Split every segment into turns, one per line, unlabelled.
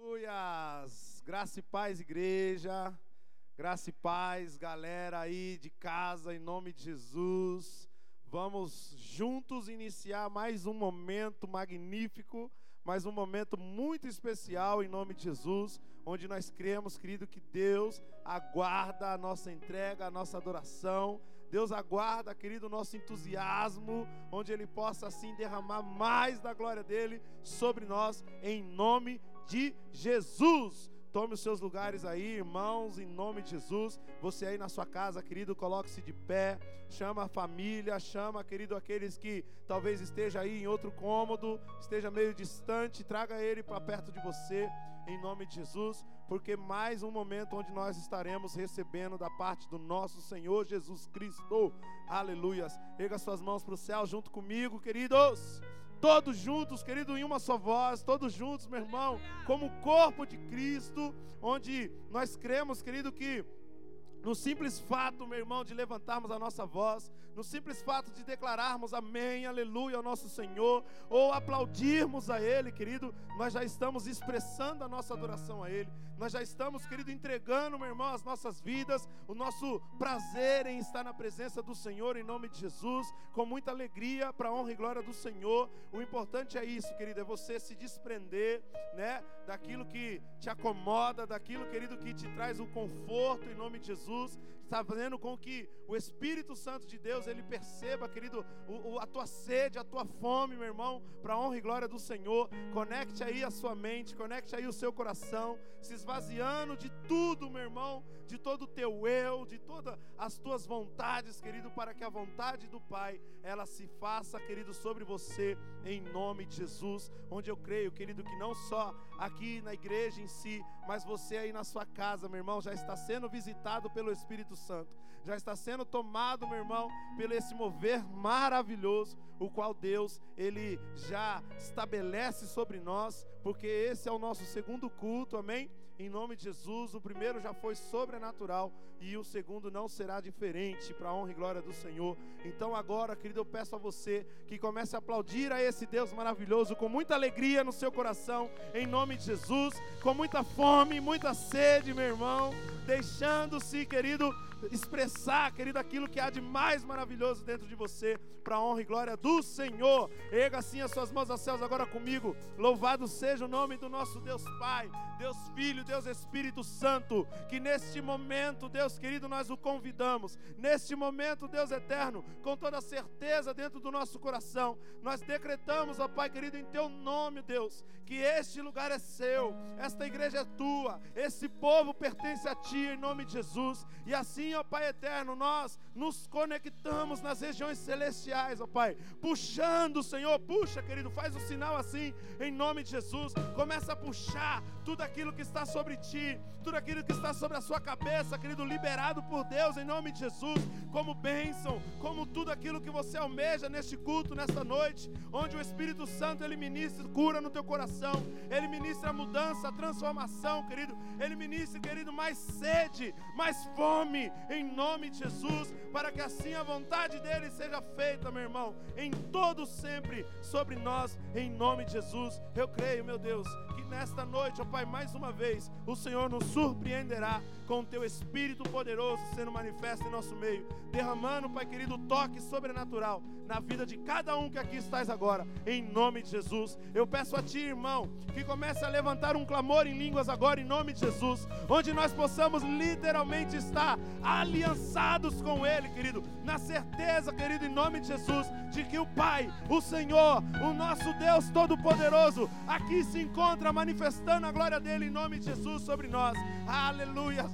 Aleluias! Graça e paz, igreja. Graça e paz, galera aí de casa, em nome de Jesus. Vamos juntos iniciar mais um momento magnífico, mais um momento muito especial em nome de Jesus, onde nós cremos, querido, que Deus aguarda a nossa entrega, a nossa adoração. Deus aguarda, querido, o nosso entusiasmo, onde Ele possa assim derramar mais da glória dele sobre nós, em nome de Jesus. Tome os seus lugares aí, irmãos, em nome de Jesus. Você aí na sua casa, querido, coloque-se de pé. Chama a família, chama, querido, aqueles que talvez esteja aí em outro cômodo, esteja meio distante, traga ele para perto de você, em nome de Jesus, porque mais um momento onde nós estaremos recebendo da parte do nosso Senhor Jesus Cristo. Aleluias. Erga suas mãos para o céu junto comigo, queridos todos juntos, querido, em uma só voz, todos juntos, meu irmão, como corpo de Cristo, onde nós cremos, querido, que no simples fato, meu irmão, de levantarmos a nossa voz, no simples fato de declararmos amém, aleluia ao nosso Senhor, ou aplaudirmos a Ele, querido, nós já estamos expressando a nossa adoração a Ele, nós já estamos, querido, entregando, meu irmão, as nossas vidas, o nosso prazer em estar na presença do Senhor, em nome de Jesus, com muita alegria, para a honra e glória do Senhor. O importante é isso, querido, é você se desprender, né, daquilo que te acomoda, daquilo, querido, que te traz o conforto, em nome de Jesus, fazendo com que o Espírito Santo de Deus ele perceba, querido, o, o, a tua sede, a tua fome, meu irmão, para a honra e glória do Senhor. Conecte aí a sua mente, conecte aí o seu coração, se esvaziando de tudo, meu irmão, de todo o teu eu, de todas as tuas vontades, querido, para que a vontade do Pai ela se faça, querido, sobre você, em nome de Jesus. Onde eu creio, querido, que não só aqui na igreja em si, mas você aí na sua casa, meu irmão, já está sendo visitado pelo Espírito Santo, já está sendo tomado, meu irmão, pelo esse mover maravilhoso, o qual Deus ele já estabelece sobre nós, porque esse é o nosso segundo culto, amém? Em nome de Jesus, o primeiro já foi sobrenatural e o segundo não será diferente, para a honra e glória do Senhor. Então agora, querido, eu peço a você que comece a aplaudir a esse Deus maravilhoso com muita alegria no seu coração, em nome de Jesus, com muita fome, muita sede, meu irmão, deixando-se, querido, expressar, querido, aquilo que há de mais maravilhoso dentro de você, para a honra e glória do Senhor. Erga assim as suas mãos aos céus agora comigo. Louvado seja o nome do nosso Deus Pai, Deus Filho, Deus Espírito Santo, que neste momento, Deus querido, nós o convidamos. Neste momento, Deus eterno, com toda certeza dentro do nosso coração, nós decretamos, ó Pai querido, em teu nome, Deus, que este lugar é seu, esta igreja é tua, esse povo pertence a ti em nome de Jesus. E assim ó Pai eterno, nós nos conectamos nas regiões celestiais, ó Pai, puxando, Senhor, puxa, querido, faz o sinal assim, em nome de Jesus, começa a puxar tudo aquilo que está sobre ti, tudo aquilo que está sobre a sua cabeça, querido, liberado por Deus, em nome de Jesus, como bênção, como tudo aquilo que você almeja neste culto, nesta noite, onde o Espírito Santo, ele ministra cura no teu coração, ele ministra mudança, transformação, querido, ele ministra, querido, mais sede, mais fome, em nome de Jesus, para que assim a vontade dele seja feita, meu irmão, em todo sempre sobre nós, em nome de Jesus. Eu creio, meu Deus, que nesta noite, ó Pai, mais uma vez, o Senhor nos surpreenderá com o teu Espírito poderoso sendo manifesto em nosso meio, derramando, Pai querido, toque sobrenatural na vida de cada um que aqui estás agora, em nome de Jesus. Eu peço a Ti, irmão, que comece a levantar um clamor em línguas agora, em nome de Jesus, onde nós possamos literalmente estar aliançados com Ele, querido, na certeza, querido, em nome de Jesus, de que o Pai, o Senhor, o nosso Deus Todo-Poderoso, aqui se encontra manifestando a glória dele em nome de Jesus sobre nós. Aleluia.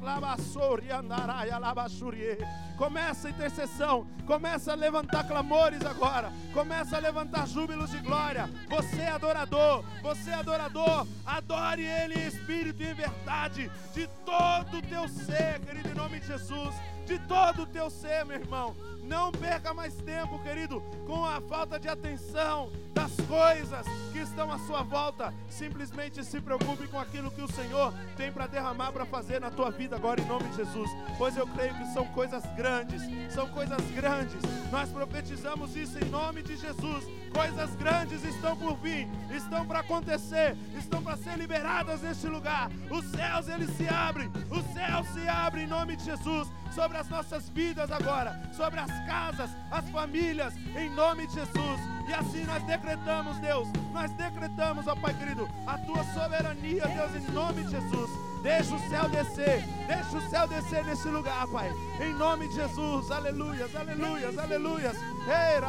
Começa a intercessão, começa a levantar clamores agora, começa a levantar júbilos de glória. Você é adorador, você é adorador, adore Ele em espírito e em verdade, de todo o teu ser, querido, em nome de Jesus, de todo o teu ser, meu irmão. Não perca mais tempo, querido, com a falta de atenção da
das coisas que estão à sua volta. Simplesmente se preocupe com aquilo que o Senhor tem para derramar, para fazer na tua vida agora, em nome de Jesus. Pois eu creio que são coisas grandes, são coisas grandes. Nós profetizamos isso em nome de Jesus. Coisas grandes estão por vir, estão para acontecer, estão para ser liberadas neste lugar. Os céus eles se abrem, os céus se abrem em nome de Jesus sobre as nossas vidas agora, sobre as casas, as famílias, em nome de Jesus. E assim nós decretamos, Deus, nós decretamos, ó Pai querido, a tua soberania, Deus, em nome de Jesus. Deixa o céu descer, deixa o céu descer nesse lugar, Pai. Em nome de Jesus, aleluias, aleluias, aleluias. Eira.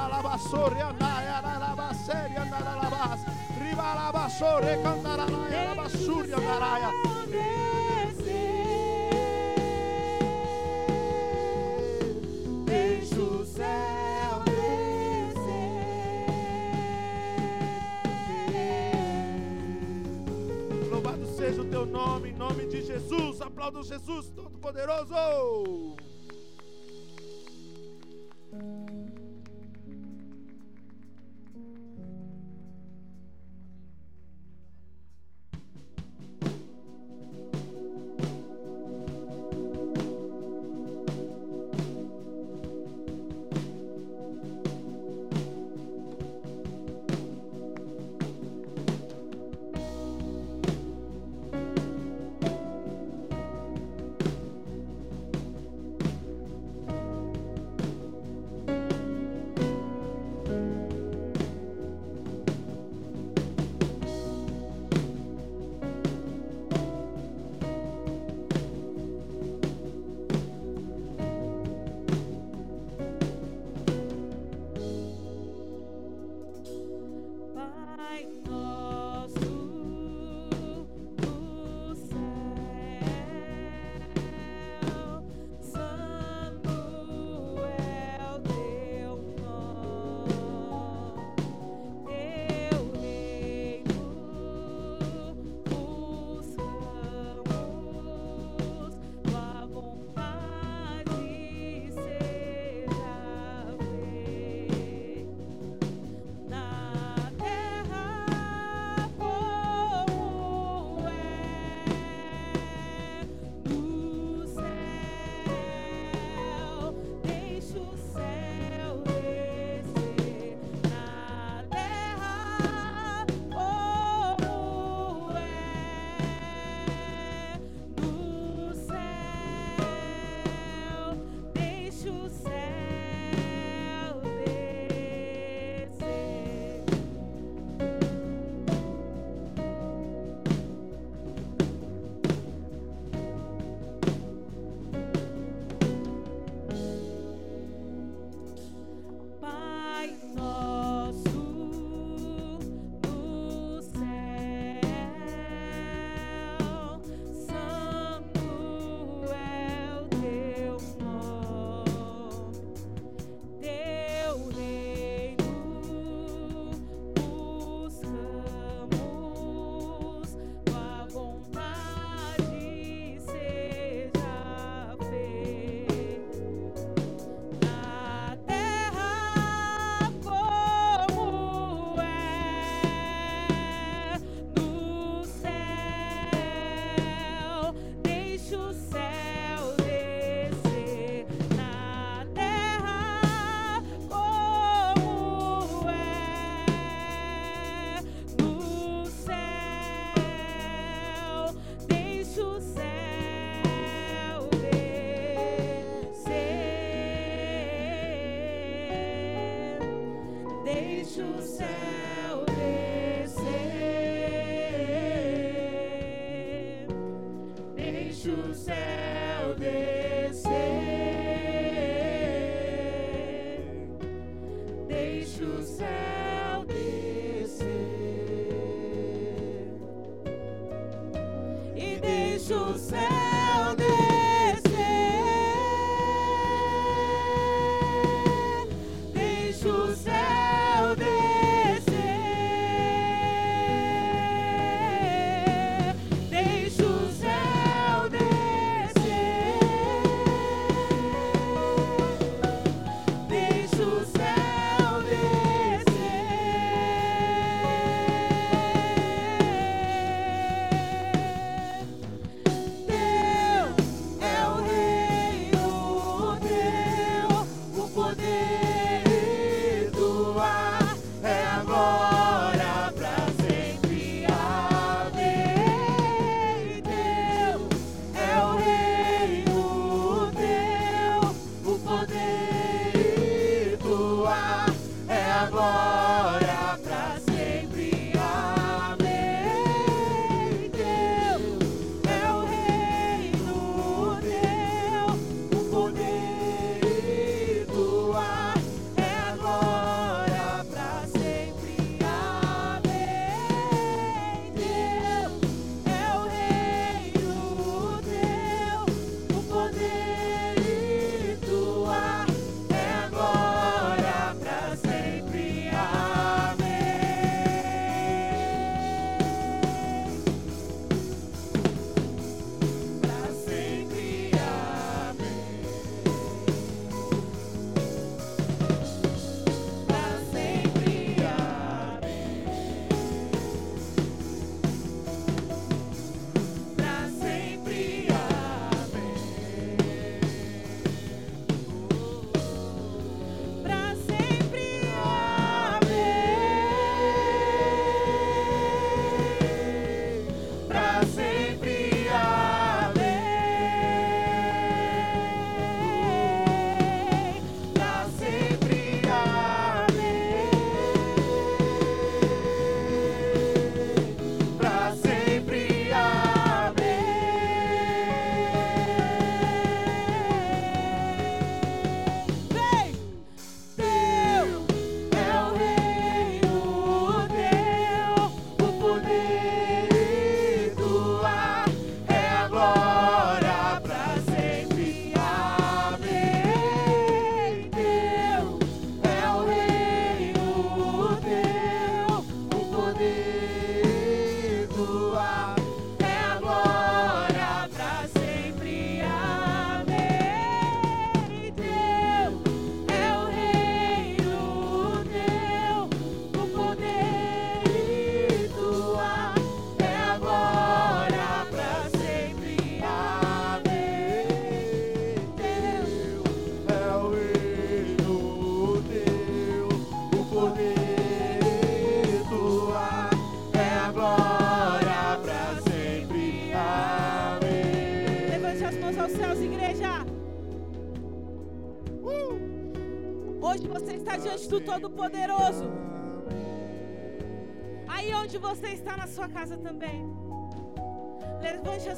Louvado seja o teu nome, em nome de Jesus. Aplauda Jesus Todo-Poderoso.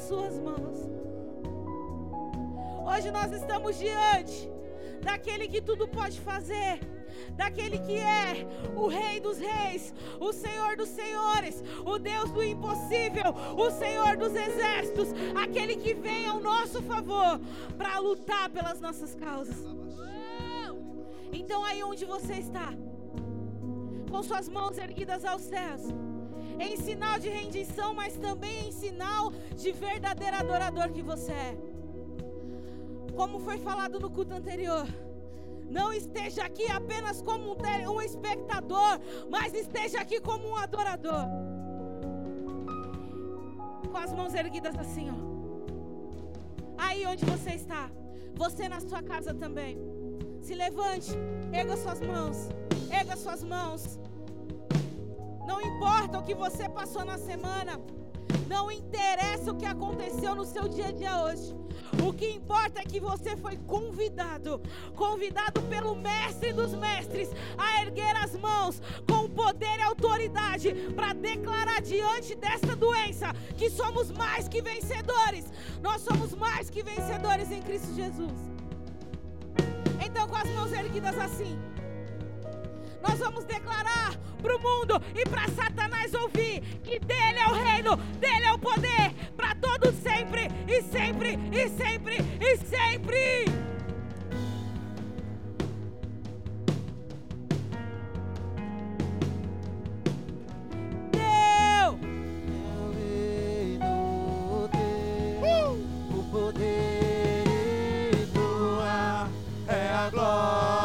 Levante as suas mãos. Hoje nós estamos diante daquele que tudo pode fazer daquele que é o Rei dos Reis, o Senhor dos Senhores, o Deus do impossível, o Senhor dos exércitos, aquele que vem ao nosso favor para lutar pelas nossas causas. Então, aí onde você está, com suas mãos erguidas aos céus, em sinal de rendição, mas também em sinal de verdadeiro adorador que você é. Como foi falado no culto anterior. Não esteja aqui apenas como um, espectador, mas esteja aqui como um adorador. Com as mãos erguidas assim, ó. Aí onde você está, você na sua casa também. Se levante, erga suas mãos, erga suas mãos. Não importa o que você passou na semana, não interessa o que aconteceu no seu dia a dia hoje. O que importa é que você foi convidado, convidado pelo Mestre dos Mestres a erguer as mãos com poder e autoridade para declarar diante desta doença que somos mais que vencedores. Nós somos mais que vencedores em Cristo Jesus. Então, com as mãos erguidas assim, nós vamos declarar para o mundo e para Satanás ouvir que dele é o reino, dele é o poder, para todos sempre, e sempre, e sempre, e sempre.
permaneça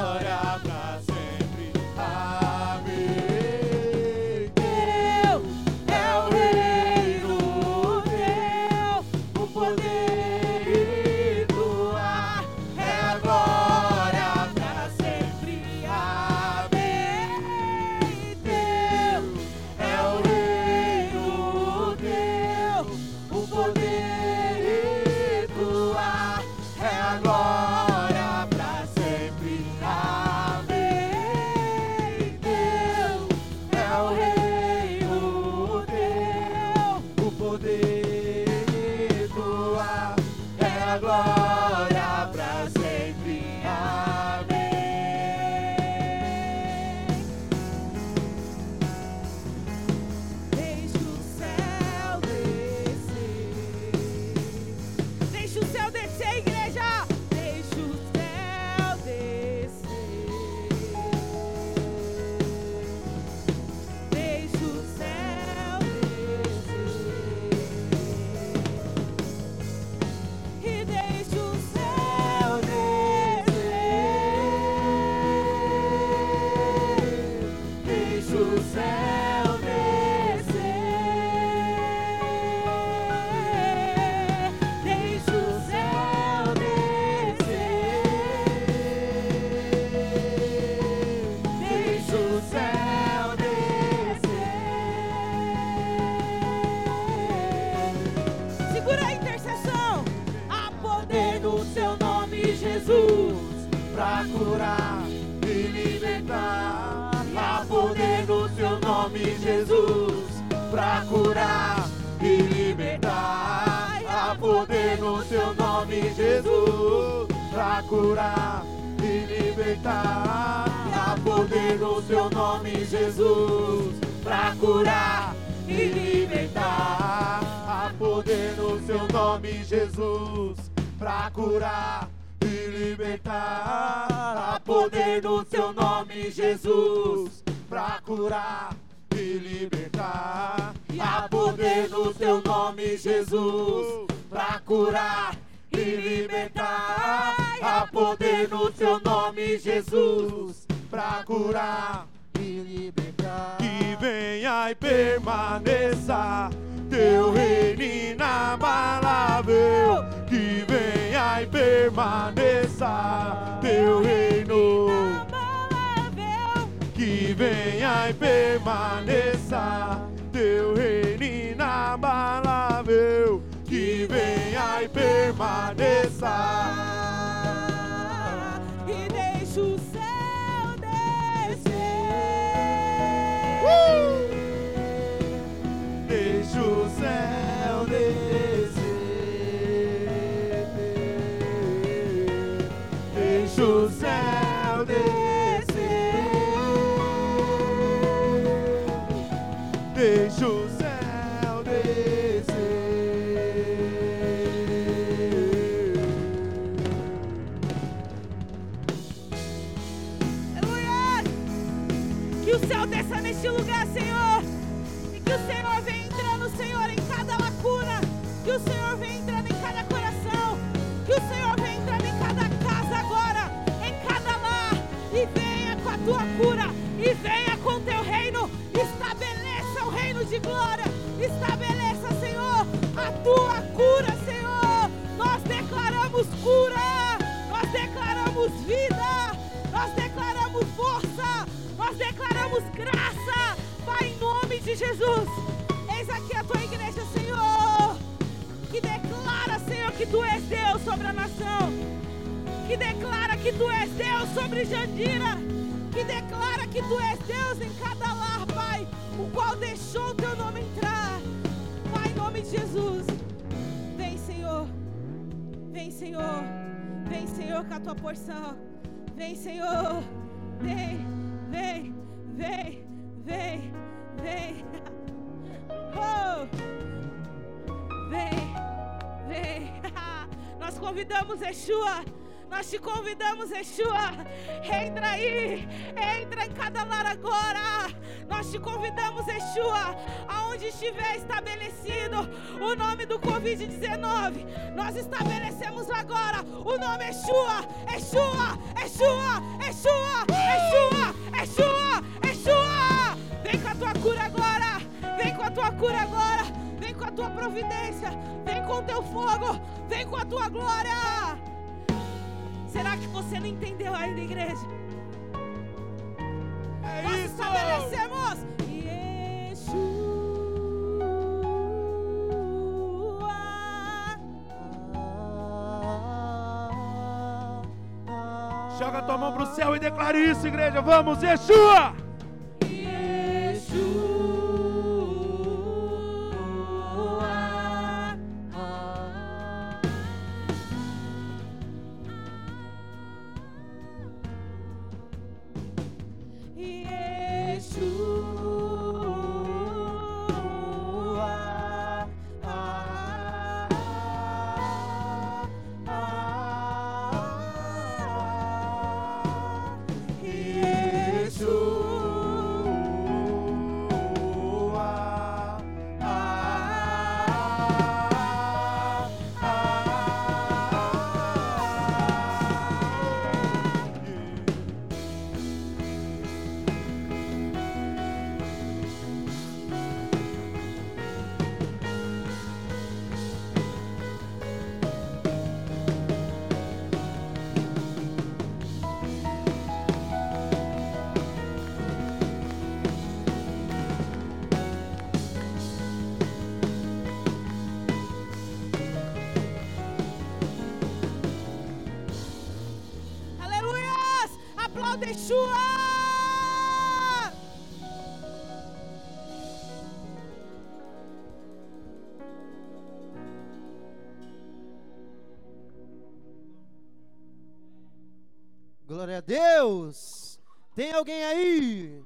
Tem alguém aí?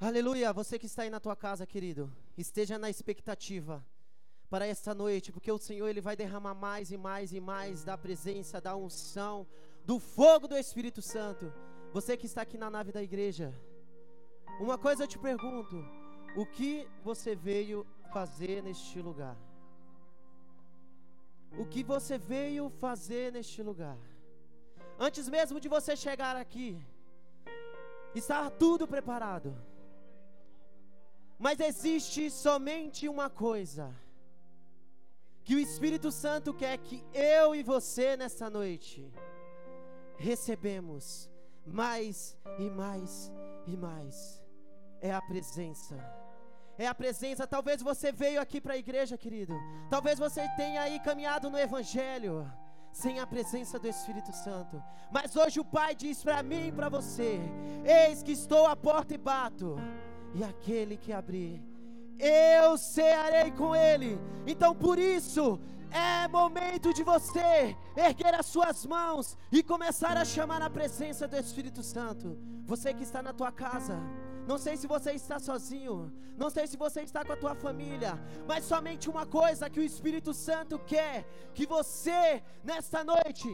Aleluia, você que está aí na tua casa, querido, esteja na expectativa para esta noite, porque o Senhor ele vai derramar mais e mais e mais da presença, da unção, do fogo do Espírito Santo. Você que está aqui na nave da igreja, uma coisa eu te pergunto: o que você veio fazer neste lugar? O que você veio fazer neste lugar? Antes mesmo de você chegar aqui, está tudo preparado. Mas existe somente uma coisa que o Espírito Santo quer que eu e você nessa noite recebemos mais e mais e mais. É a presença é a presença. Talvez você veio aqui para a igreja, querido. Talvez você tenha aí caminhado no Evangelho sem a presença do Espírito Santo. Mas hoje o Pai diz para mim e para você: Eis que estou à porta e bato, e aquele que abrir, eu cearei com ele. Então por isso, é momento de você erguer as suas mãos e começar a chamar a presença do Espírito Santo. Você que está na tua casa, não sei se você está sozinho, não sei se você está com a tua família, mas somente uma coisa que o Espírito Santo quer que você nesta noite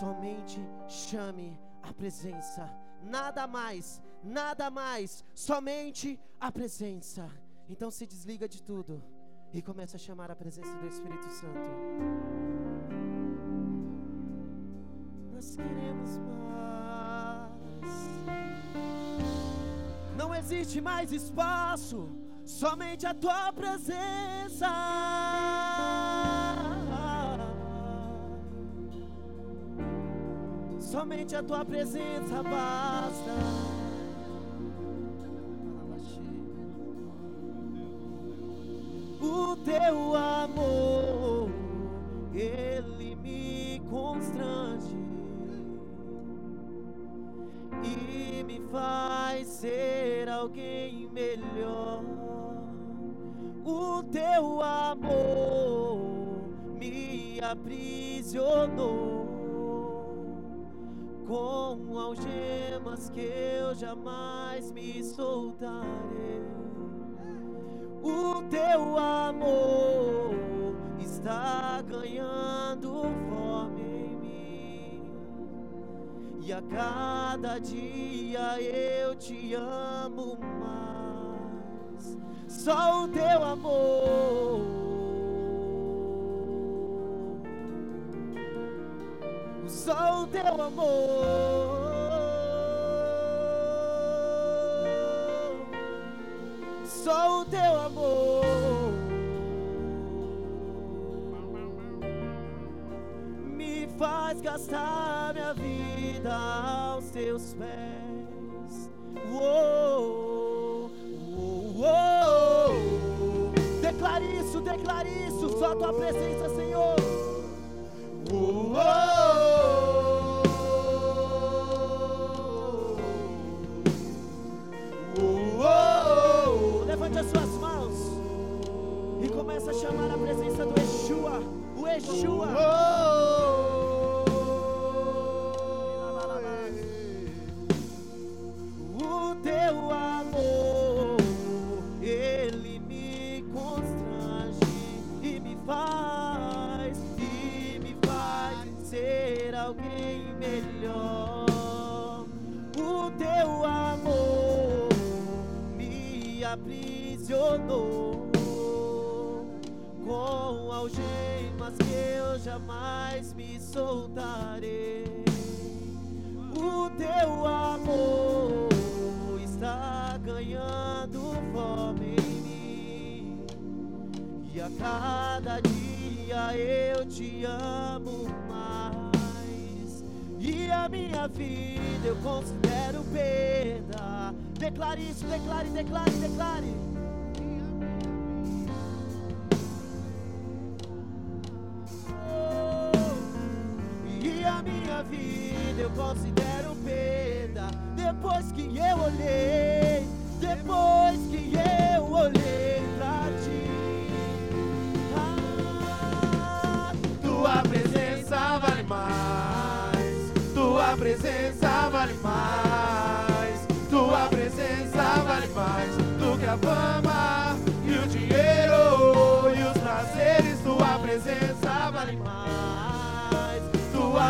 somente chame a presença, nada mais, nada mais, somente a presença. Então se desliga de tudo e começa a chamar a presença do Espírito Santo. Nós queremos Não existe mais espaço, somente a tua presença. Somente a tua presença basta. O teu amor, ele me constrange e me faz ser alguém melhor. O teu amor me aprisionou com algemas que eu jamais me soltarei. O teu amor está e a cada dia eu te amo mais. Só o teu amor. Só o teu amor. Só o teu amor. Me faz gastar minha vida aos teus pés. Uou, uou, uou. Declare isso, declare isso, só a tua presença, Senhor. Levante as suas mãos e começa a chamar a presença do Yeshua, o Yeshua. Aprisionou com algemas que eu jamais me soltarei. O teu amor está ganhando fome em mim, e a cada dia eu te amo mais. E a minha vida eu considero perda Declare isso, declare, declare, declare. Minha vida eu considero perda depois que eu olhei, depois que eu olhei pra ti. Ah, tua presença vale mais, tua presença vale mais. Tua presença vale mais do que a fama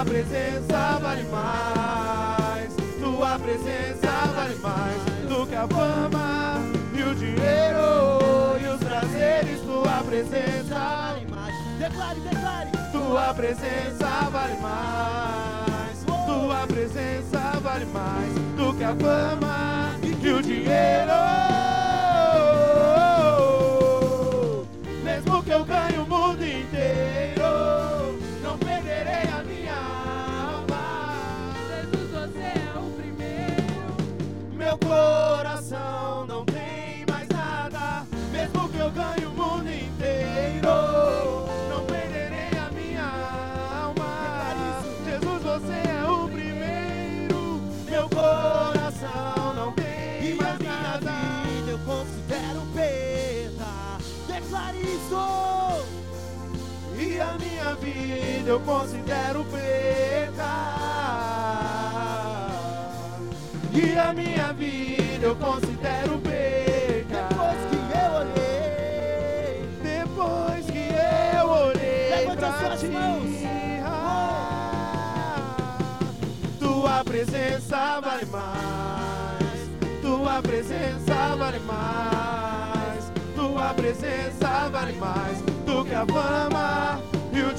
Tua presença vale mais. Tua presença vale mais do que a fama e o dinheiro e os prazeres. Tua presença vale mais. Declare, declare. Tua presença vale mais. Tua presença vale mais do que a fama e o dinheiro.
Vida eu considero perca. E a minha vida eu considero perca.
Depois que eu olhei,
Depois que eu olhei
Levante
pra
as suas
ti,
mãos.
tua presença vale mais, tua presença vale mais, tua presença vale mais do que a fama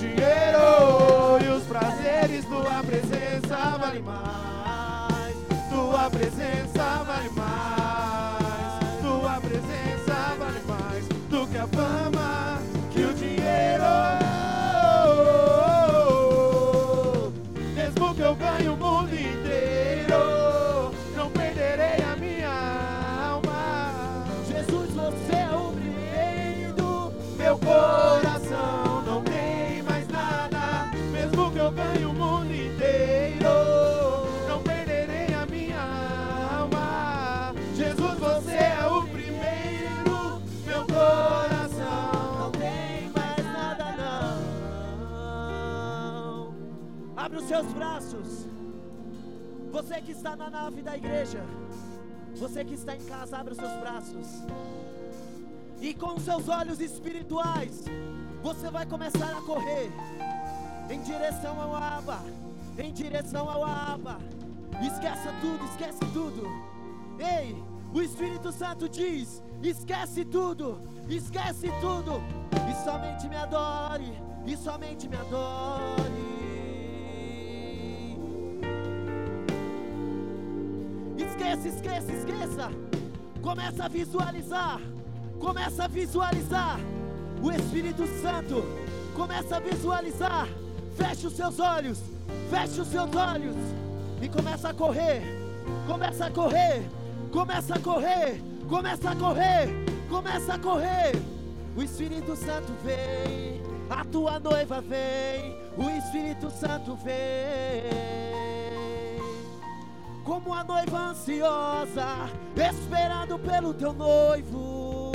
dinheiro e os prazeres. Tua presença vale mais, tua presença vale mais,
Você
que
está na nave da igreja. Você que está em casa, abre os seus braços. E com seus olhos espirituais, você vai começar a correr em direção ao Aba. Em direção ao Aba. Esqueça tudo, esquece tudo. Ei, o Espírito Santo diz: esquece tudo, esquece tudo, e somente me adore, e somente me adore. Esqueça, esqueça, esqueça. Começa a visualizar, começa a visualizar o Espírito Santo, começa a visualizar. Feche os seus olhos, feche os seus olhos. E começa a correr, começa a correr, começa a correr, começa a correr, começa a correr. O Espírito Santo vem, a tua noiva vem, o Espírito Santo vem. Como a noiva ansiosa, esperando pelo teu noivo.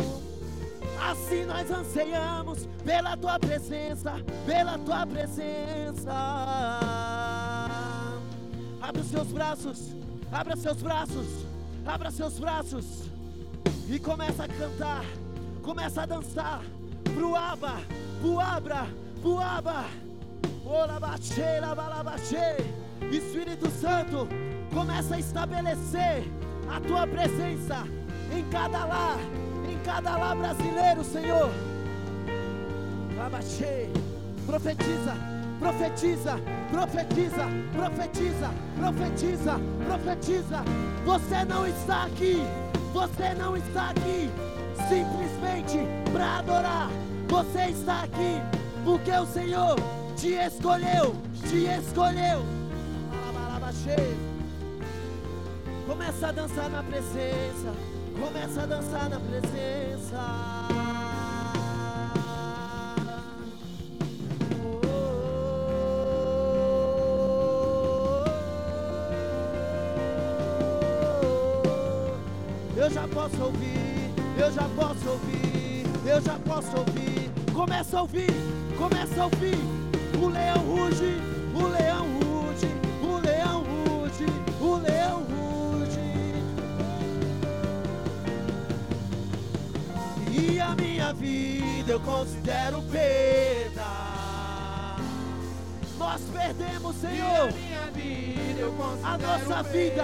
Assim nós anseiamos pela tua presença, pela tua presença. Abra os seus braços, abra seus braços, abra seus braços e começa a cantar, começa a dançar pro aba, pro abra, pro aba. Ora baixeira, balabaxê. Espírito Santo, começa a estabelecer a tua presença em cada lar, em cada lar brasileiro, Senhor. Abaixei, profetiza, profetiza, profetiza, profetiza, profetiza, profetiza. Você não está aqui, você não está aqui simplesmente para adorar. Você está aqui porque o Senhor te escolheu, te escolheu. Alabalabachei. Começa a dançar na presença, começa a dançar na presença. Eu já posso ouvir, eu já posso ouvir, eu já posso ouvir. Começa a ouvir, começa a ouvir. O leão ruge, o leão ruge, minha vida eu considero perda. Nós perdemos, Senhor,
minha vida eu
a nossa vida.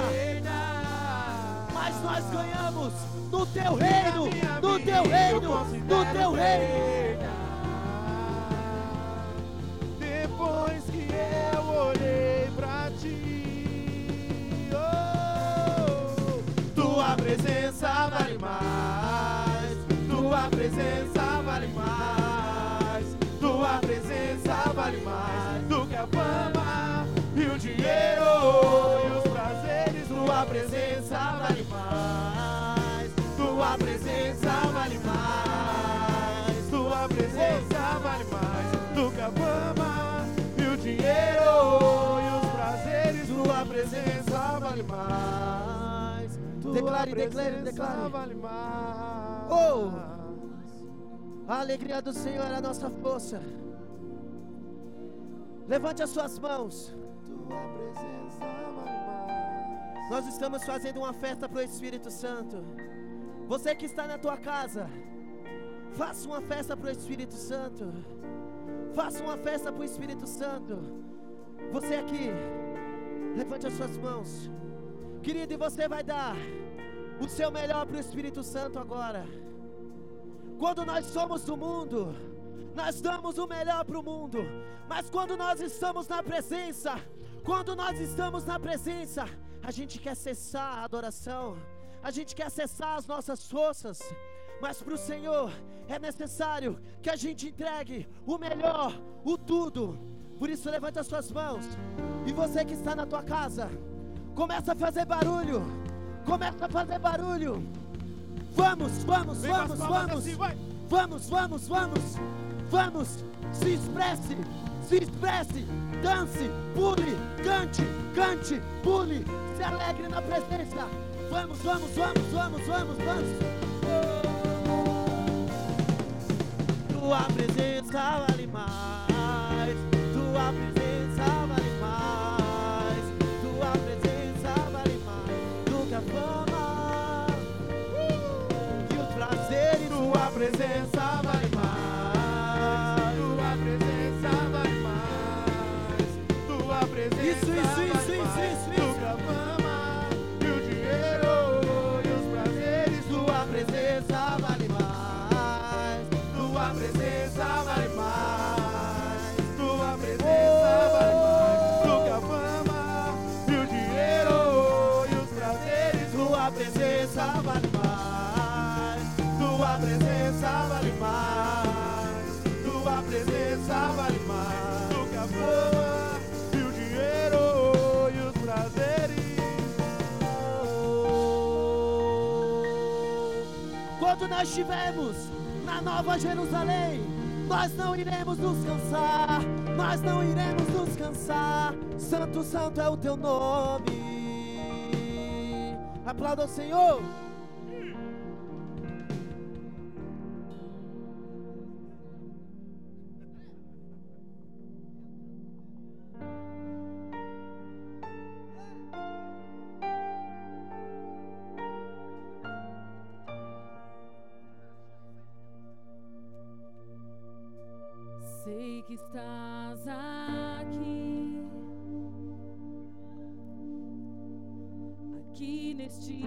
Mas nós ganhamos no teu reino, no teu reino, no teu reino.
Depois que eu olhei pra ti, oh, tua presença vale mais, tua presença vale mais, tua presença vale mais do que a fama e o dinheiro e os prazeres. Tua presença vale mais, tua presença vale mais, tua presença vale mais do que a fama e o dinheiro e os prazeres. Tua presença vale mais.
Declare, declare, declare.
Vale mais.
Oh! A alegria do Senhor é a nossa força. Levante as suas mãos.
Tua presença mais.
Nós estamos fazendo uma festa para o Espírito Santo. Você que está na tua casa, faça uma festa para o Espírito Santo. Faça uma festa para o Espírito Santo. Você aqui, levante as suas mãos. Querido, e você vai dar o seu melhor para o Espírito Santo agora. Quando nós somos do mundo, nós damos o melhor para o mundo. Mas quando nós estamos na presença, quando nós estamos na presença, a gente quer cessar a adoração, a gente quer cessar as nossas forças. Mas para o Senhor é necessário que a gente entregue o melhor, o tudo. Por isso levante as suas mãos. E você que está na tua casa, começa a fazer barulho. Começa a fazer barulho. Vamos, vamos,
Vem
vamos, vamos.
assim.
Vamos, vamos, vamos. Vamos. Se expresse, se expresse. Dance, pule, cante, cante, pule. Se alegre na presença. Vamos, vamos, vamos, vamos, vamos, vamos. Tua presença vale mais. Tua presença Tua presença nós estivermos na Nova Jerusalém, nós não iremos nos cansar, nós não iremos nos cansar. Santo, Santo é o teu nome. Aplauda o Senhor.
Que estás aqui, aqui neste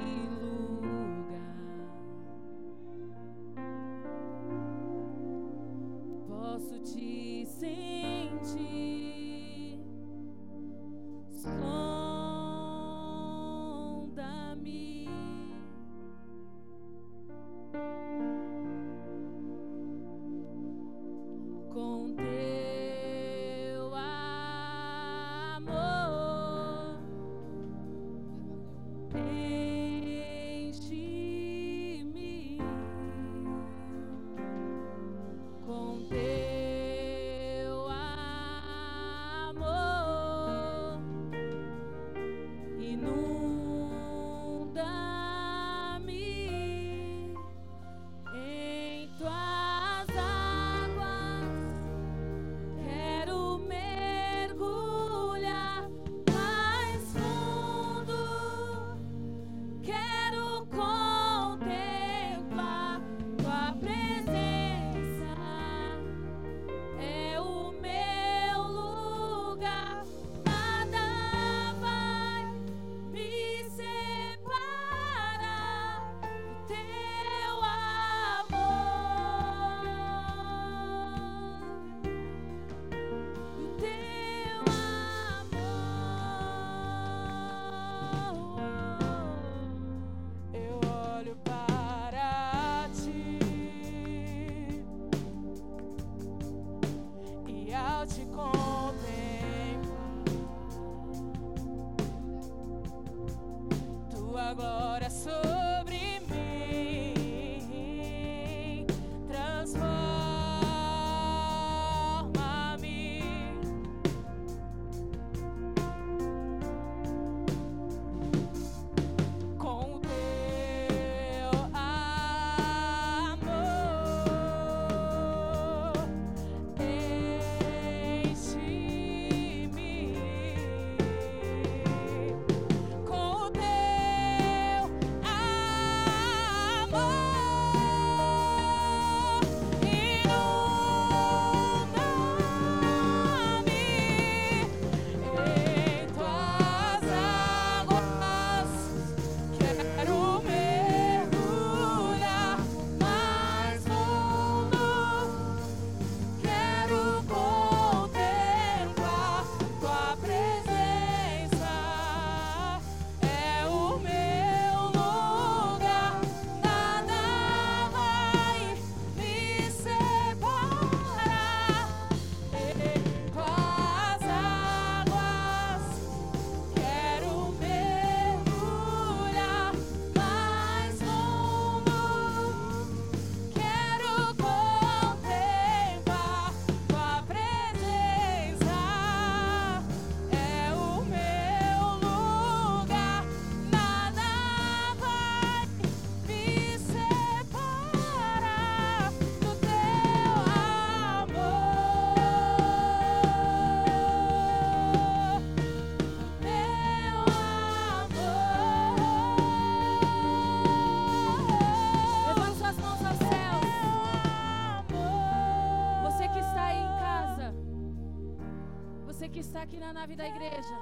na nave da igreja,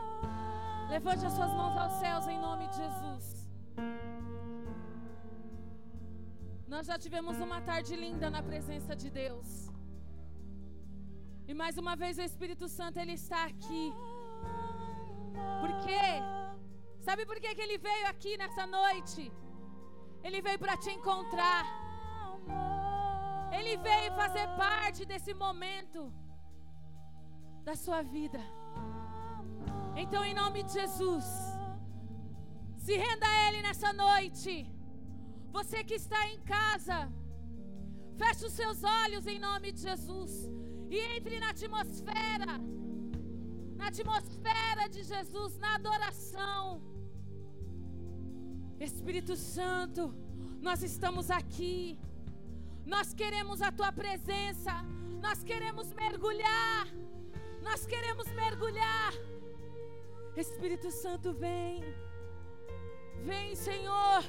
levante as suas mãos aos céus em nome de Jesus. Nós já tivemos uma tarde linda na presença de Deus. E mais uma vez o Espírito Santo ele está aqui. Por quê? Sabe por que ele veio aqui nessa noite? Ele veio para te encontrar. Ele veio fazer parte desse momento da sua vida. Então, em nome de Jesus, se renda a Ele nessa noite. Você que está em casa, feche os seus olhos em nome de Jesus e entre na atmosfera, na atmosfera de Jesus, na adoração. Espírito Santo, nós estamos aqui, nós queremos a Tua presença, nós queremos mergulhar. Nós queremos mergulhar. Espírito Santo, vem. Vem, Senhor.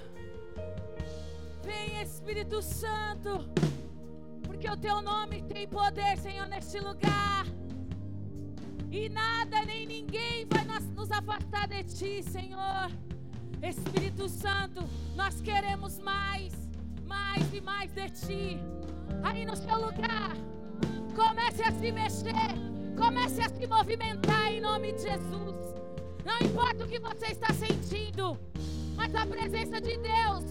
Vem, Espírito Santo. Porque o teu nome tem poder, Senhor, neste lugar. E nada nem ninguém vai nos, afastar de ti, Senhor. Espírito Santo, nós queremos mais, mais e mais de ti. Aí no seu lugar, comece a se mexer. Comece a se movimentar em nome de Jesus. Não importa o que você está sentindo, mas a presença de Deus,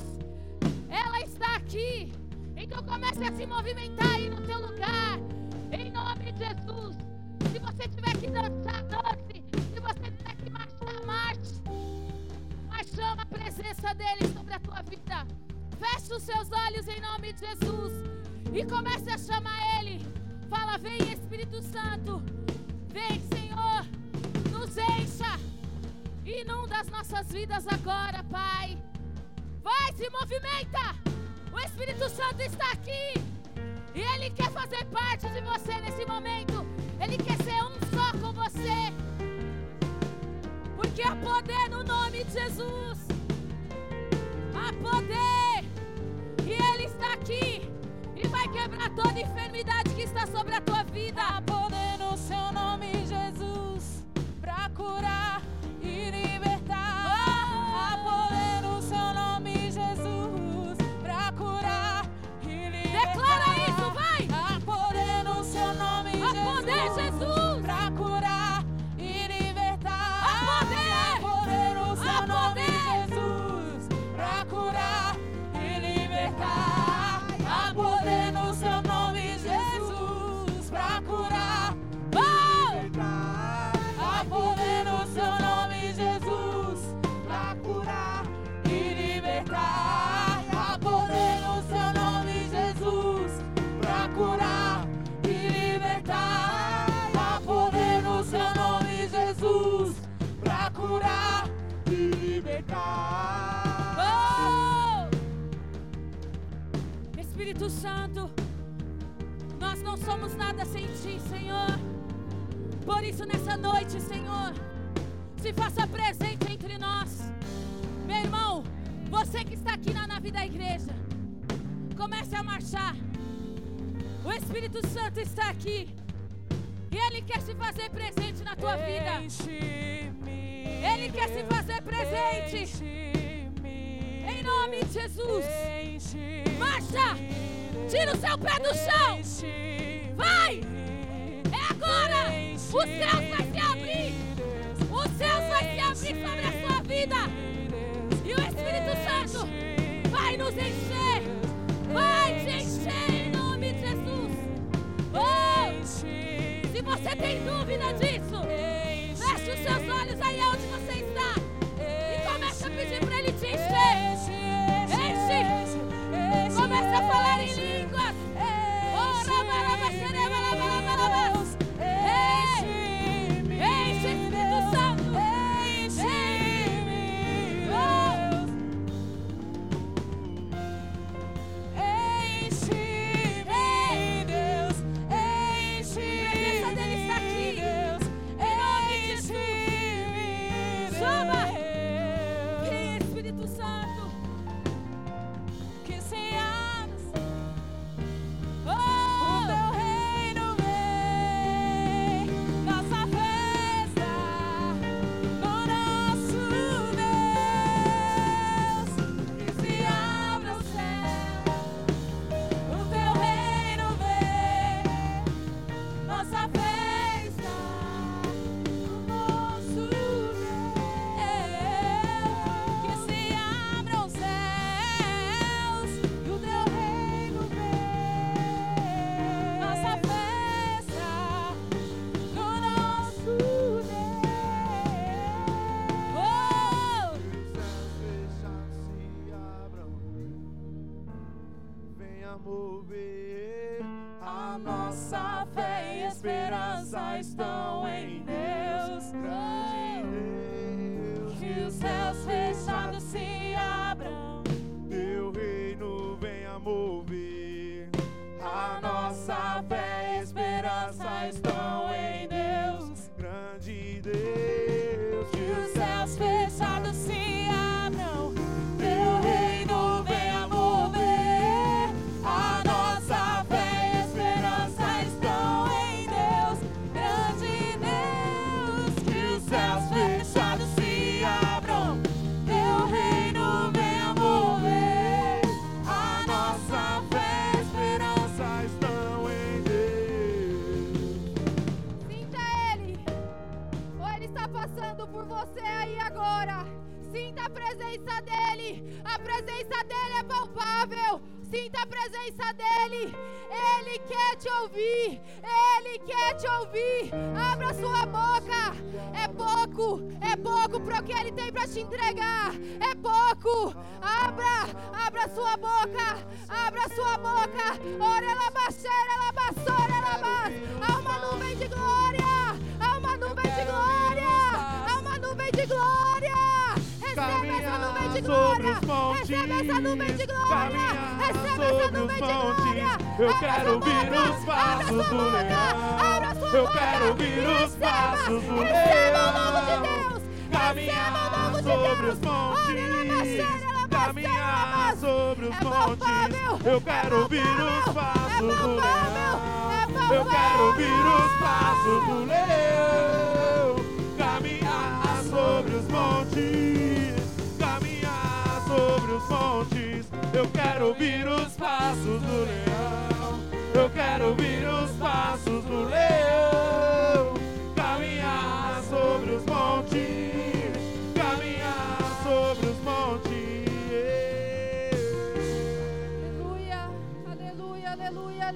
ela está aqui. Então comece a se movimentar aí no seu lugar, em nome de Jesus. Se você tiver que dançar, dance. Se você tiver que marchar, marche. Mas chama a presença dele sobre a tua vida. Feche os seus olhos em nome de Jesus e comece a chamar ele. Fala, vem Espírito Santo. Vem, Senhor. Nossas vidas agora, Pai. Vai, se movimenta. O Espírito Santo está aqui. E Ele quer fazer parte de você nesse momento. Ele quer ser um só com você. Porque há poder no nome de Jesus. Há poder. E Ele está aqui e vai quebrar toda enfermidade que está sobre a tua vida.
Há poder no seu nome, Jesus, para curar
somos nada sem Ti, Senhor. Por isso, nessa noite, Senhor, se faça presente entre nós. Meu irmão, você que está aqui na nave da igreja, comece a marchar. O Espírito Santo está aqui. E Ele quer se fazer presente na tua vida. Ele quer se fazer presente. Em nome de Jesus. Marcha! Tira o seu pé do chão! Vai! É agora! Os céus vai se abrir! Os céus vai se abrir sobre a sua vida! E o Espírito Santo vai nos encher! Vai te encher em nome de Jesus! Oh! Se você tem dúvida disso, feche os seus olhos aí onde você está e comece a pedir para Ele te encher! Enche! Comece a falar em línguas!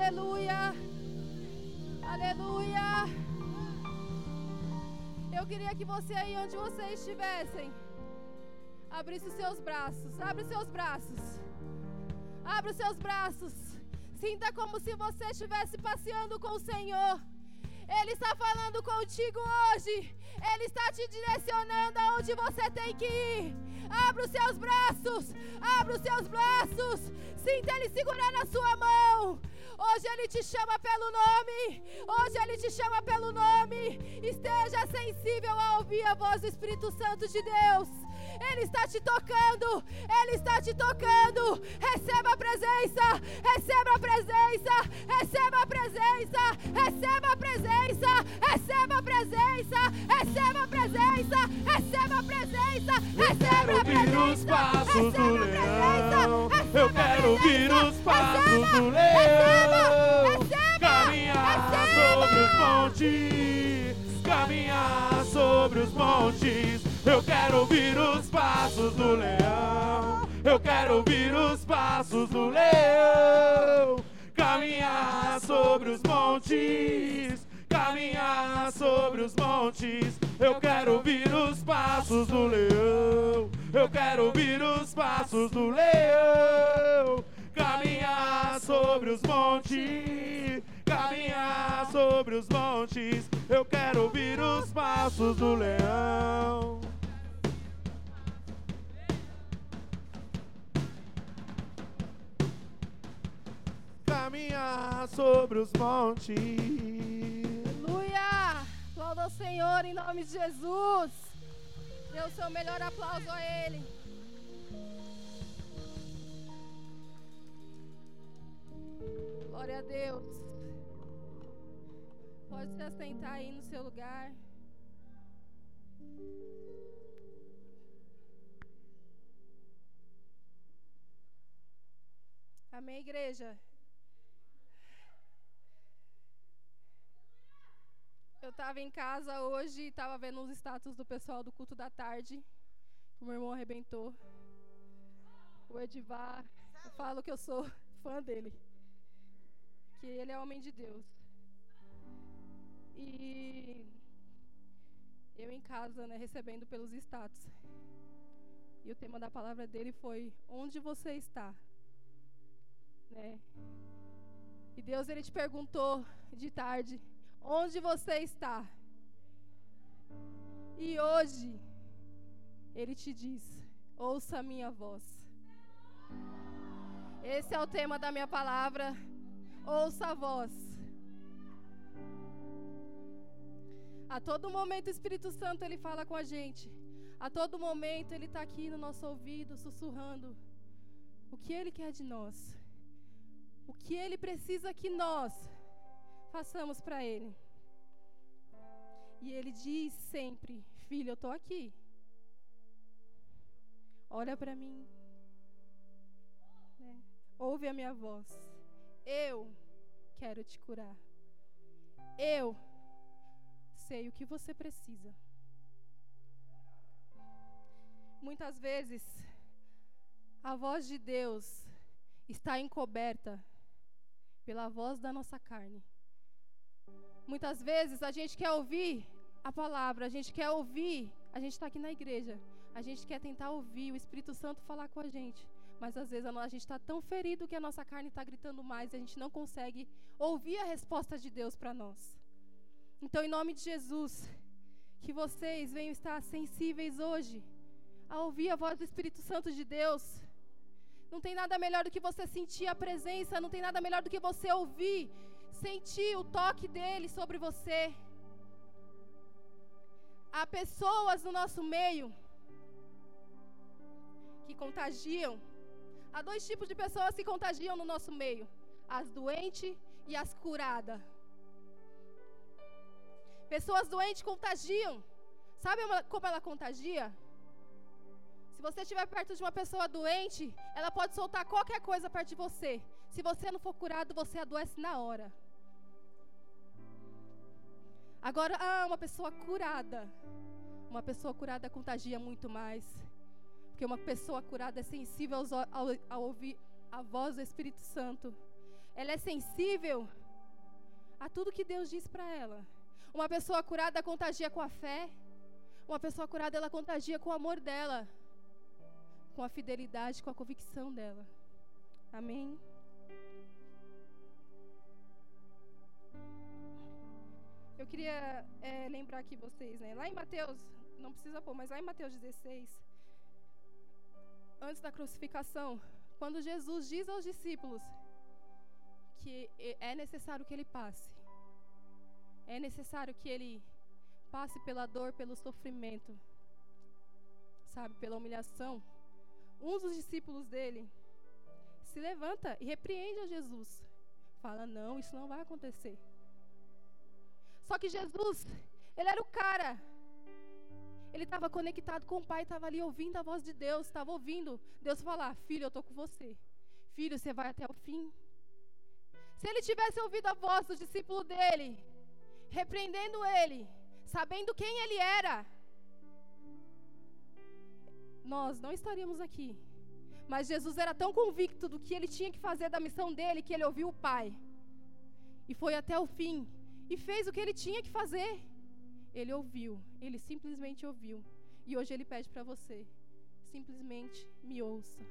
Aleluia, aleluia. Eu queria que você aí onde você estivessem, abrisse os seus braços, abre os seus braços. Abre os seus braços. Sinta como se você estivesse passeando com o Senhor. Ele está falando contigo hoje. Ele está te direcionando aonde você tem que ir. Abra os seus braços. Abra os seus braços. Sinta Ele segurando a sua mão. Hoje Ele te chama pelo nome. Hoje Ele te chama pelo nome. Esteja sensível a ouvir a voz do Espírito Santo de Deus. Ele está te tocando, Ele está te tocando. Receba a presença, receba a presença, receba a presença, receba a presença, receba a presença, receba a presença, receba a presença, receba a presença,
passos do
receba a presença,
Eu quero ouvir os passos do leão. Caminhar sobre os montes. Caminhar sobre os montes. Eu quero ouvir os passos do leão. Eu quero ouvir os passos do leão. Caminhar sobre os montes. Caminhar sobre os montes. Eu quero ouvir os passos do leão. Eu quero ouvir os passos do leão. Caminhar sobre os montes. Caminhar sobre os montes. Eu quero ouvir os passos do leão. Caminhar sobre os montes.
Aleluia! Aplauda ao Senhor em nome de Jesus. Dê o seu melhor aplauso a Ele. Glória a Deus. Pode se assentar aí no seu lugar. Amém, igreja? Eu estava em casa hoje e estava vendo os status do pessoal do culto da tarde. O meu irmão arrebentou. O Edivar. Eu falo que eu sou fã dele. Que ele é homem de Deus. E eu em casa, né, recebendo pelos status. E o tema da palavra dele foi: Onde você está? Né? E Deus ele te perguntou de tarde: onde você está? E hoje ele te diz: ouça a minha voz. Esse é o tema da minha palavra. Ouça a voz. A todo momento o Espírito Santo ele fala com a gente. A todo momento ele está aqui no nosso ouvido, sussurrando o que ele quer de nós. O que ele precisa que nós façamos para ele. E ele diz sempre: Filho, eu estou aqui. Olha para mim. Né? Ouve a minha voz. Eu quero te curar. Eu sei o que você precisa. Muitas vezes, a voz de Deus está encoberta pela voz da nossa carne. Muitas vezes a gente quer ouvir a palavra, a gente quer ouvir, a gente está aqui na igreja, a gente quer tentar ouvir o Espírito Santo falar com a gente, mas às vezes a, gente está tão ferido que a nossa carne está gritando mais e a gente não consegue ouvir a resposta de Deus para nós. Então, em nome de Jesus, que vocês venham estar sensíveis hoje a ouvir a voz do Espírito Santo de Deus. Não tem nada melhor do que você sentir a presença, não tem nada melhor do que você ouvir, sentir o toque dele sobre você. Há pessoas no nosso meio que contagiam. Há dois tipos de pessoas que contagiam no nosso meio: as doentes e as curadas. Pessoas doentes contagiam. Sabe como ela contagia? Se você estiver perto de uma pessoa doente, ela pode soltar qualquer coisa perto de você. Se você não for curado, você adoece na hora. Agora, ah, uma pessoa curada. Uma pessoa curada contagia muito mais. Porque uma pessoa curada é sensível ao, ao, ao ouvir a voz do Espírito Santo. Ela é sensível a tudo que Deus diz para ela. Uma pessoa curada contagia com a fé. Uma pessoa curada ela contagia com o amor dela com a fidelidade, com a convicção dela. Amém? Eu queria é, lembrar aqui vocês, né? Lá em Mateus, não precisa pôr, mas lá em Mateus 16, antes da crucificação, quando Jesus diz aos discípulos que é necessário que ele passe, é necessário que ele passe pela dor, pelo sofrimento, sabe, pela humilhação um dos discípulos dele se levanta e repreende a Jesus. Fala: Não, isso não vai acontecer. Só que Jesus, ele era o cara. Ele estava conectado com o Pai, estava ali ouvindo a voz de Deus, estava ouvindo Deus falar: Filho, eu estou com você. Filho, você vai até o fim. Se ele tivesse ouvido a voz do discípulo dele, repreendendo ele, sabendo quem ele era, nós não estaríamos aqui. Mas Jesus era tão convicto do que ele tinha que fazer da missão dele que ele ouviu o Pai. E foi até o fim. E fez o que ele tinha que fazer. Ele ouviu. Ele simplesmente ouviu. E hoje ele pede para você: simplesmente me ouça.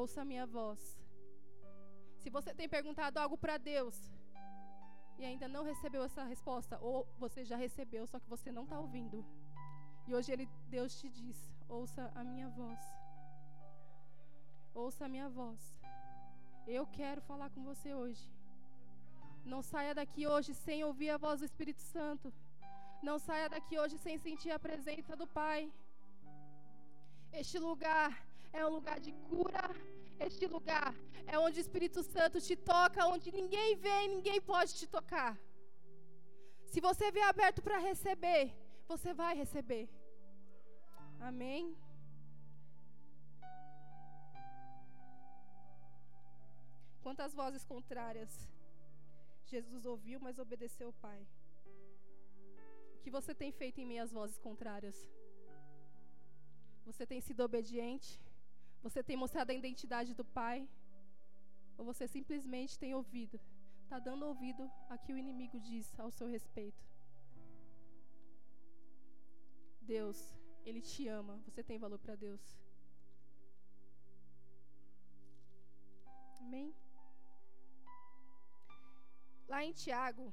Ouça a minha voz. Se você tem perguntado algo para Deus e ainda não recebeu essa resposta, ou você já recebeu, só que você não está ouvindo. E hoje ele, Deus te diz: ouça a minha voz. Ouça a minha voz. Eu quero falar com você hoje. Não saia daqui hoje sem ouvir a voz do Espírito Santo. Não saia daqui hoje sem sentir a presença do Pai. Este lugar é um lugar de cura. Este lugar é onde o Espírito Santo te toca, onde ninguém e ninguém pode te tocar. Se você vier aberto para receber, você vai receber. Amém? Quantas vozes contrárias Jesus ouviu, mas obedeceu ao Pai? O que você tem feito em minhas vozes contrárias? Você tem sido obediente? Você tem mostrado a identidade do Pai? Ou você simplesmente tem ouvido? Está dando ouvido a que o inimigo diz ao seu respeito? Deus ele te ama. Você tem valor para Deus. Amém? Lá em Tiago,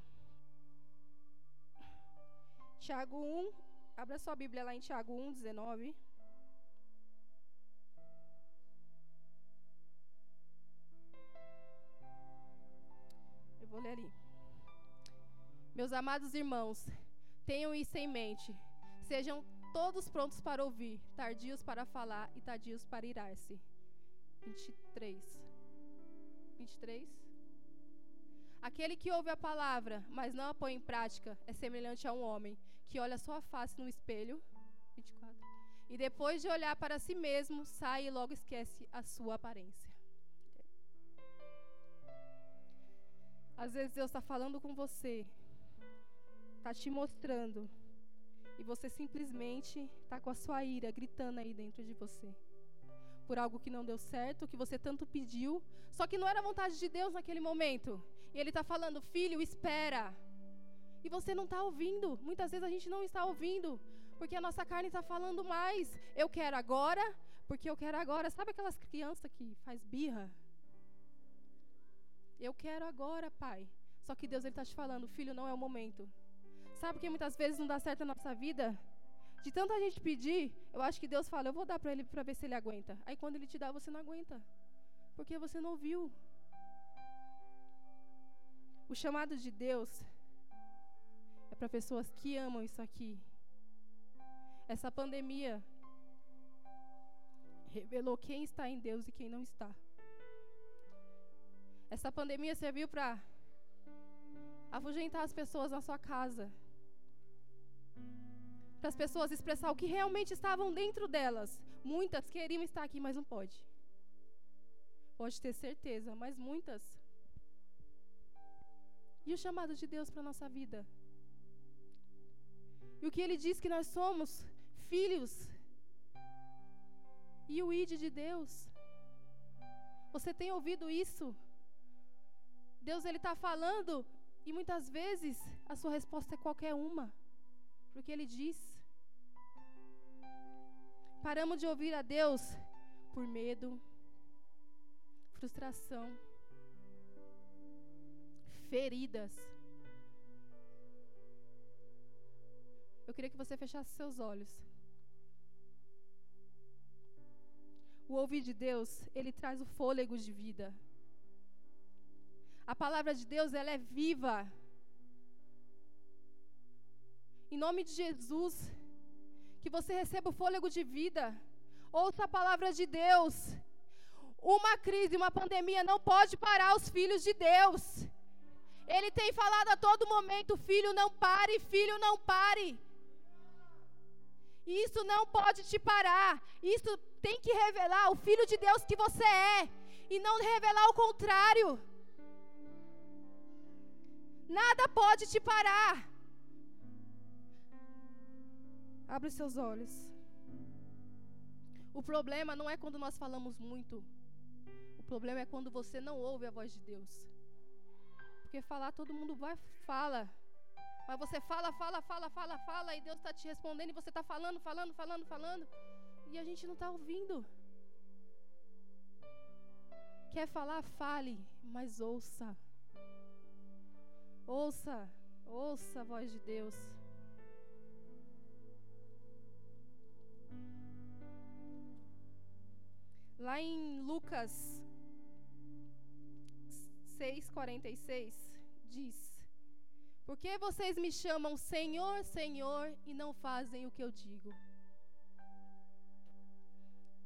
Tiago 1, abra sua Bíblia lá em Tiago 1, 19. Eu vou ler ali. Meus amados irmãos, tenham isso em mente. Sejam todos prontos para ouvir, tardios para falar e tardios para irar-se. 23. 23. Aquele que ouve a palavra, mas não a põe em prática, é semelhante a um homem que olha sua face no espelho. 24. E depois de olhar para si mesmo, sai e logo esquece a sua aparência. Às vezes Deus está falando com você, está te mostrando, e você simplesmente está com a sua ira gritando aí dentro de você. Por algo que não deu certo, que você tanto pediu, só que não era vontade de Deus naquele momento. E Ele está falando, filho, espera. E você não está ouvindo. Muitas vezes a gente não está ouvindo, porque a nossa carne está falando mais. Eu quero agora, porque eu quero agora. Sabe aquelas crianças que faz birra? Eu quero agora, pai. Só que Deus ele está te falando, filho, não é o momento. Sabe que muitas vezes não dá certo na nossa vida? De tanta gente pedir, eu acho que Deus fala, eu vou dar para ele para ver se ele aguenta. Aí quando ele te dá, você não aguenta. Porque você não ouviu. O chamado de Deus é para pessoas que amam isso aqui. Essa pandemia revelou quem está em Deus e quem não está. Essa pandemia serviu para afugentar as pessoas na sua casa. Para as pessoas expressar o que realmente estavam dentro delas. Muitas queriam estar aqui, mas não pode. Pode ter certeza, mas muitas. E o chamado de Deus para a nossa vida? E o que ele diz que nós somos? Filhos. E o ide de Deus. Você tem ouvido isso? Deus ele está falando e muitas vezes a sua resposta é qualquer uma, porque Ele diz. Paramos de ouvir a Deus por medo, frustração, feridas. Eu queria que você fechasse seus olhos. O ouvir de Deus, ele traz o fôlego de vida. A palavra de Deus, ela é viva. Em nome de Jesus, que você receba o fôlego de vida. Ouça a palavra de Deus. Uma crise, uma pandemia não pode parar os filhos de Deus. Ele tem falado a todo momento: filho, não pare, filho, não pare. Isso não pode te parar. Isso tem que revelar o filho de Deus que você é e não revelar o contrário. Nada pode te parar. Abre seus olhos. O problema não é quando nós falamos muito. O problema é quando você não ouve a voz de Deus. Porque falar todo mundo vai, fala. Mas você fala, fala, fala, fala, fala, e Deus está te respondendo, e você está falando, falando, falando, falando, e a gente não está ouvindo. Quer falar? Fale, mas ouça. Ouça, ouça a voz de Deus. Lá em Lucas 6,46 diz: Por que vocês me chamam Senhor, Senhor e não fazem o que eu digo?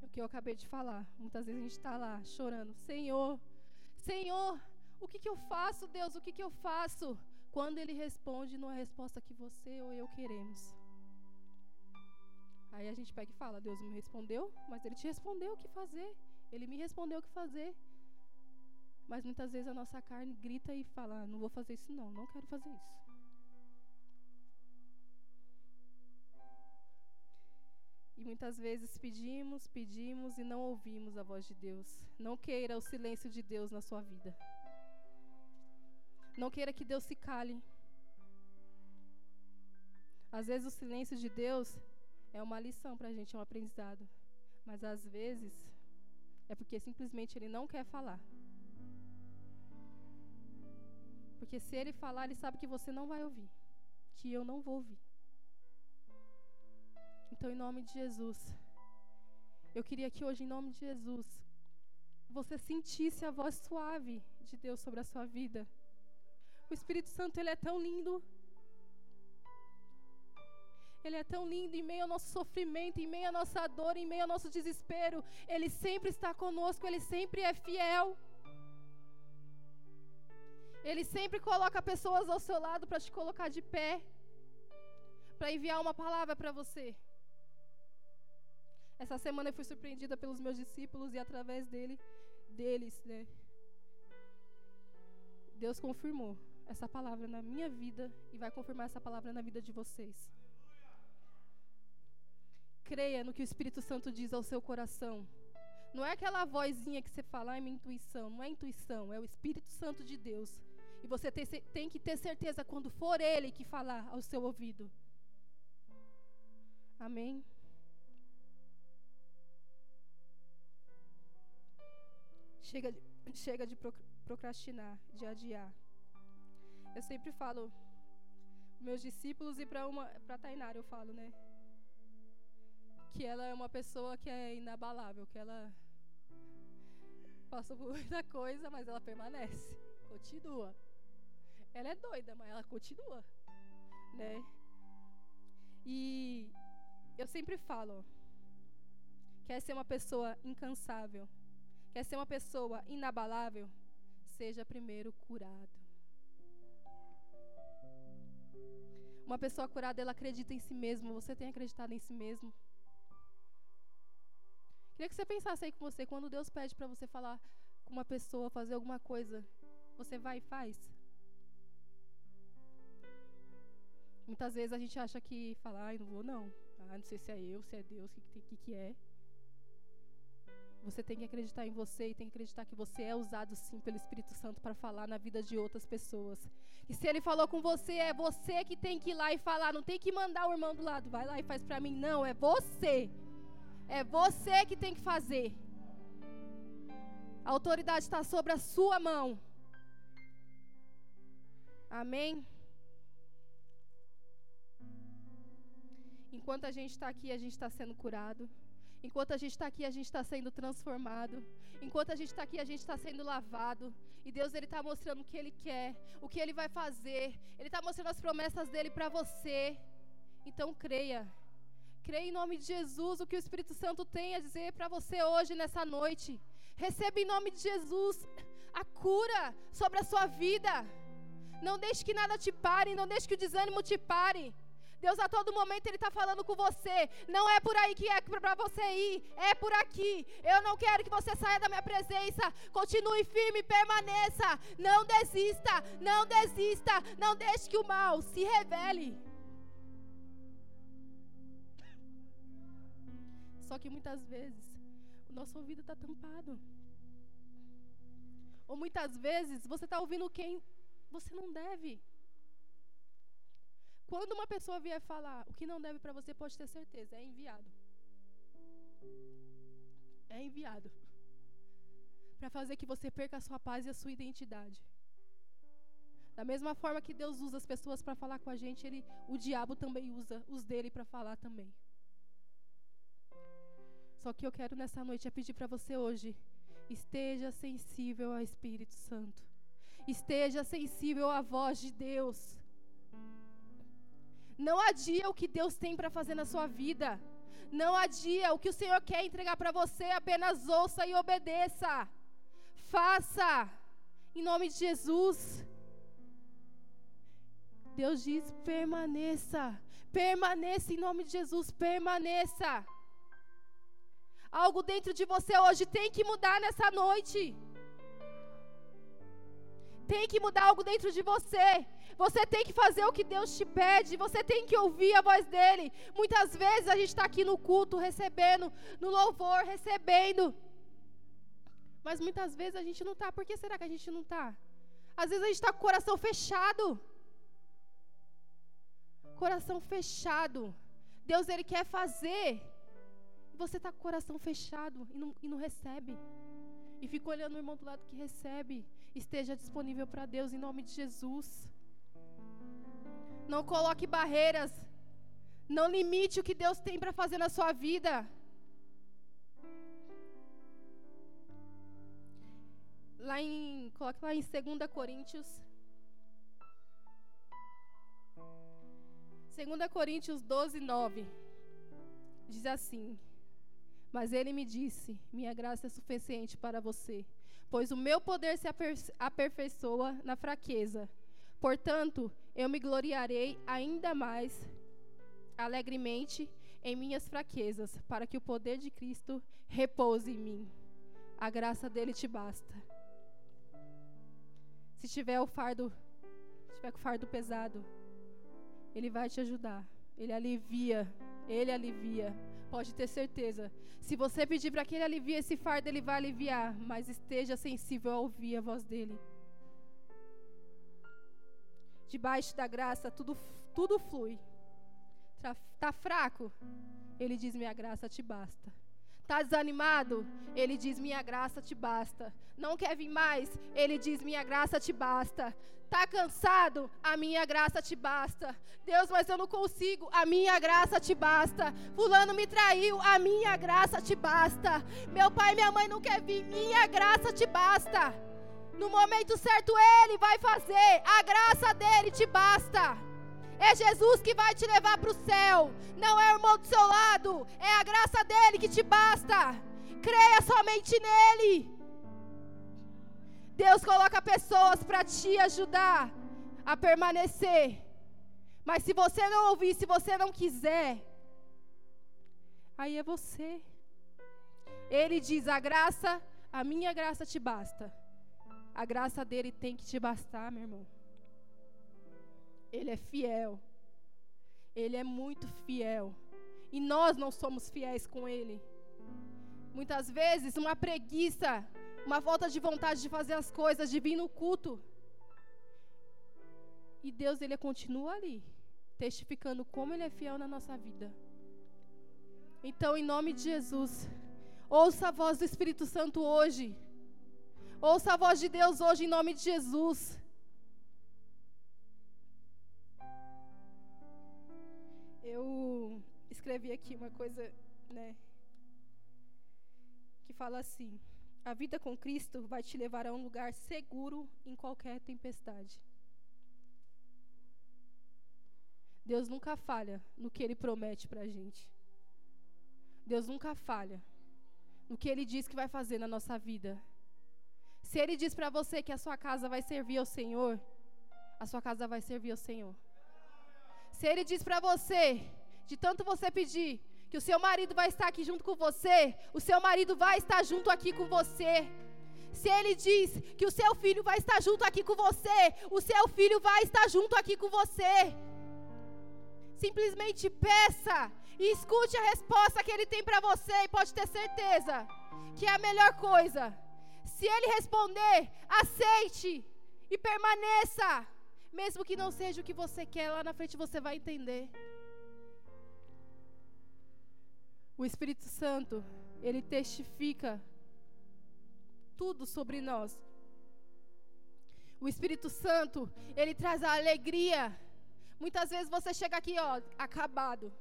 É o que eu acabei de falar. Muitas vezes a gente está lá chorando: Senhor, Senhor, o que, que eu faço, Deus? O que, que eu faço? Quando ele responde, não é a resposta que você ou eu queremos. Aí a gente pega e fala: Deus me respondeu, mas ele te respondeu o que fazer. Ele me respondeu o que fazer. Mas muitas vezes a nossa carne grita e fala: ah, Não vou fazer isso, não, não quero fazer isso. E muitas vezes pedimos, pedimos e não ouvimos a voz de Deus. Não queira o silêncio de Deus na sua vida. Não queira que Deus se cale. Às vezes o silêncio de Deus é uma lição para a gente, é um aprendizado. Mas às vezes é porque simplesmente Ele não quer falar. Porque se ele falar, ele sabe que você não vai ouvir. Que eu não vou ouvir. Então, em nome de Jesus, eu queria que hoje, em nome de Jesus, você sentisse a voz suave de Deus sobre a sua vida. O Espírito Santo, ele é tão lindo. Ele é tão lindo em meio ao nosso sofrimento, em meio à nossa dor, em meio ao nosso desespero. Ele sempre está conosco, ele sempre é fiel. Ele sempre coloca pessoas ao seu lado para te colocar de pé, para enviar uma palavra para você. Essa semana eu fui surpreendida pelos meus discípulos e através dele, deles, né? Deus confirmou essa palavra na minha vida e vai confirmar essa palavra na vida de vocês. Creia no que o Espírito Santo diz ao seu coração. Não é aquela vozinha que você fala, ah, é minha intuição. Não é intuição, é o Espírito Santo de Deus. E você tem, que ter certeza quando for Ele que falar ao seu ouvido. Amém? Chega de, chega de procrastinar, de adiar. Eu sempre falo, meus discípulos e para uma para Tainara eu falo, né? Que ela é uma pessoa que é inabalável, que ela passou por muita coisa, mas ela permanece, continua. Ela é doida, mas ela continua, né? E eu sempre falo, quer ser uma pessoa incansável, Quer ser uma pessoa inabalável? Seja primeiro curado. Uma pessoa curada, ela acredita em si mesma. Você tem acreditado em si mesmo? Queria que você pensasse aí com você, quando Deus pede para você falar com uma pessoa, fazer alguma coisa, você vai e faz? Muitas vezes a gente acha que falar, ai, não vou não. Ah, não sei se é eu, se é Deus, o que, que, que é. Você tem que acreditar em você e tem que acreditar que você é usado sim pelo Espírito Santo para falar na vida de outras pessoas. E se ele falou com você, é você que tem que ir lá e falar, não tem que mandar o irmão do lado, vai lá e faz para mim, não, é você. É você que tem que fazer. A autoridade está sobre a sua mão. Amém? Enquanto a gente está aqui, a gente está sendo curado. Enquanto a gente está aqui, a gente está sendo transformado. Enquanto a gente está aqui, a gente está sendo lavado. E Deus ele está mostrando o que Ele quer, o que Ele vai fazer. Ele está mostrando as promessas dele para você. Então creia. Creia em nome de Jesus o que o Espírito Santo tem a dizer para você hoje, nessa noite. Receba em nome de Jesus a cura sobre a sua vida. Não deixe que nada te pare, não deixe que o desânimo te pare. Deus a todo momento Ele está falando com você. Não é por aí que é para você ir, é por aqui. Eu não quero que você saia da minha presença. Continue firme, permaneça. Não desista, não desista. Não deixe que o mal se revele. Só que muitas vezes o nosso ouvido está tampado. Ou muitas vezes você está ouvindo quem você não deve. Quando uma pessoa vier falar o que não deve para você, pode ter certeza, é enviado. É enviado. Para fazer que você perca a sua paz e a sua identidade. Da mesma forma que Deus usa as pessoas para falar com a gente, ele, o diabo também usa os dele para falar também. Só que eu quero nessa noite é pedir para você hoje, esteja sensível ao Espírito Santo. Esteja sensível à voz de Deus. Não adia o que Deus tem para fazer na sua vida. Não adia o que o Senhor quer entregar para você, apenas ouça e obedeça. Faça, em nome de Jesus. Deus diz: permaneça, permaneça em nome de Jesus, permaneça. Algo dentro de você hoje tem que mudar nessa noite. Tem que mudar algo dentro de você. Você tem que fazer o que Deus te pede. Você tem que ouvir a voz dele. Muitas vezes a gente está aqui no culto, recebendo, no louvor, recebendo. Mas muitas vezes a gente não está. Por que será que a gente não está? Às vezes a gente está com o coração fechado. Coração fechado. Deus, Ele quer fazer. Você está com o coração fechado e não, e não recebe. E fica olhando o irmão do lado que recebe. Esteja disponível para Deus em nome de Jesus. Não coloque barreiras. Não limite o que Deus tem para fazer na sua vida. Lá em, coloque lá em 2 Coríntios. 2 Coríntios 12, 9. Diz assim: Mas ele me disse: Minha graça é suficiente para você, pois o meu poder se aperfeiçoa na fraqueza. Portanto, eu me gloriarei ainda mais alegremente em minhas fraquezas, para que o poder de Cristo repouse em mim. A graça dele te basta. Se tiver o fardo, tiver com o fardo pesado, ele vai te ajudar. Ele alivia, ele alivia. Pode ter certeza. Se você pedir para que ele alivie esse fardo, ele vai aliviar, mas esteja sensível a ouvir a voz dele. Debaixo da graça, tudo, tudo flui. Tá, fraco? Ele diz: Minha graça te basta. Tá desanimado? Ele diz: Minha graça te basta. Não quer vir mais? Ele diz: Minha graça te basta. Tá cansado? A minha graça te basta. Deus, mas eu não consigo. A minha graça te basta. Fulano me traiu. A minha graça te basta. Meu pai e minha mãe não quer vir. Minha graça te basta. No momento certo ele vai fazer. A graça dele te basta. É Jesus que vai te levar para o céu. Não é o irmão do seu lado. É a graça dele que te basta. Creia somente nele. Deus coloca pessoas para te ajudar a permanecer. Mas se você não ouvir, se você não quiser, aí é você. Ele diz: a graça, a minha graça te basta. A graça dele tem que te bastar, meu irmão. Ele é fiel. Ele é muito fiel. E nós não somos fiéis com ele. Muitas vezes, uma preguiça uma falta de vontade de fazer as coisas, de vir no culto. E Deus, Ele continua ali, testificando como Ele é fiel na nossa vida. Então, em nome de Jesus, ouça a voz do Espírito Santo hoje. Ouça a voz de Deus hoje, em nome de Jesus. Eu escrevi aqui uma coisa, né, que fala assim. A vida com Cristo vai te levar a um lugar seguro em qualquer tempestade. Deus nunca falha no que Ele promete para a gente. Deus nunca falha no que Ele diz que vai fazer na nossa vida. Se Ele diz para você que a sua casa vai servir ao Senhor, a sua casa vai servir ao Senhor. Se Ele diz para você, de tanto você pedir, que o seu marido vai estar aqui junto com você, o seu marido vai estar junto aqui com você. Se ele diz que o seu filho vai estar junto aqui com você, o seu filho vai estar junto aqui com você. Simplesmente peça e escute a resposta que ele tem para você e pode ter certeza que é a melhor coisa. Se ele responder, aceite e permaneça, mesmo que não seja o que você quer, lá na frente você vai entender. O Espírito Santo, ele testifica tudo sobre nós. O Espírito Santo, ele traz a alegria. Muitas vezes você chega aqui, ó, acabado.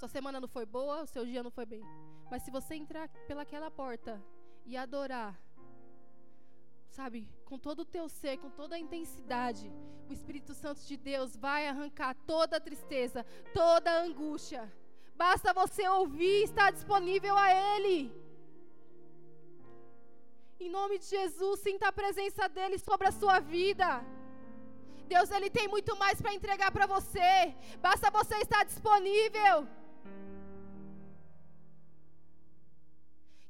Sua semana não foi boa, o seu dia não foi bem. Mas se você entrar pelaquela porta e adorar, sabe, com todo o teu ser, com toda a intensidade, o Espírito Santo de Deus vai arrancar toda a tristeza, toda a angústia Basta você ouvir, estar disponível a Ele. Em nome de Jesus, sinta a presença dEle sobre a sua vida. Deus, Ele tem muito mais para entregar para você. Basta você estar disponível.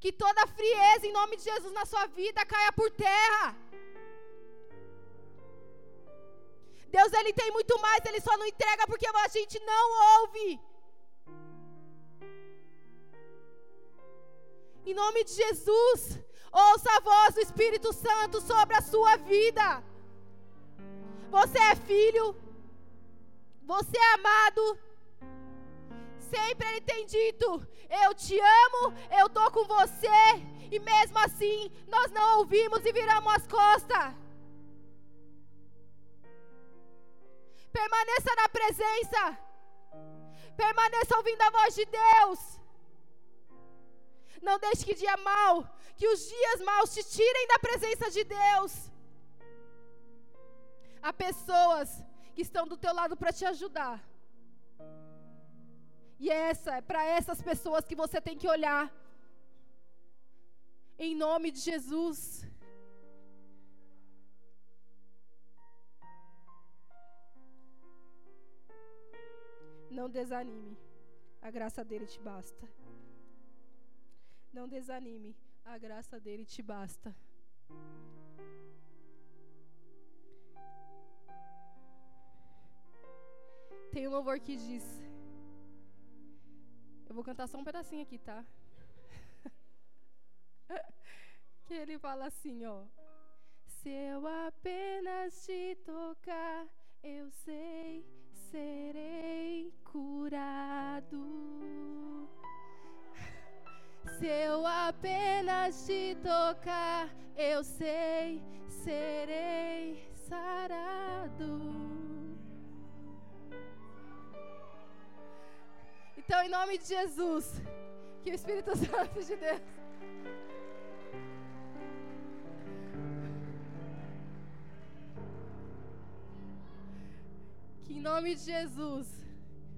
Que toda frieza em nome de Jesus na sua vida caia por terra. Deus, Ele tem muito mais, Ele só não entrega porque a gente não ouve. Em nome de Jesus, ouça a voz do Espírito Santo sobre a sua vida. Você é filho, você é amado. Sempre Ele tem dito: Eu te amo, eu estou com você. E mesmo assim, nós não ouvimos e viramos as costas. Permaneça na presença. Permaneça ouvindo a voz de Deus. Não deixe que dia mal, que os dias maus te tirem da presença de Deus. Há pessoas que estão do teu lado para te ajudar. E é essa, é para essas pessoas que você tem que olhar. Em nome de Jesus. Não desanime. A graça dele te basta. Não desanime. A graça dele te basta. Tem um louvor que diz. Eu vou cantar só um pedacinho aqui, tá? que ele fala assim, ó. Se eu apenas te tocar, eu sei, serei curado. Se eu apenas te tocar, eu sei, serei sarado. Então, em nome de Jesus, que o Espírito Santo de Deus. Que em nome de Jesus,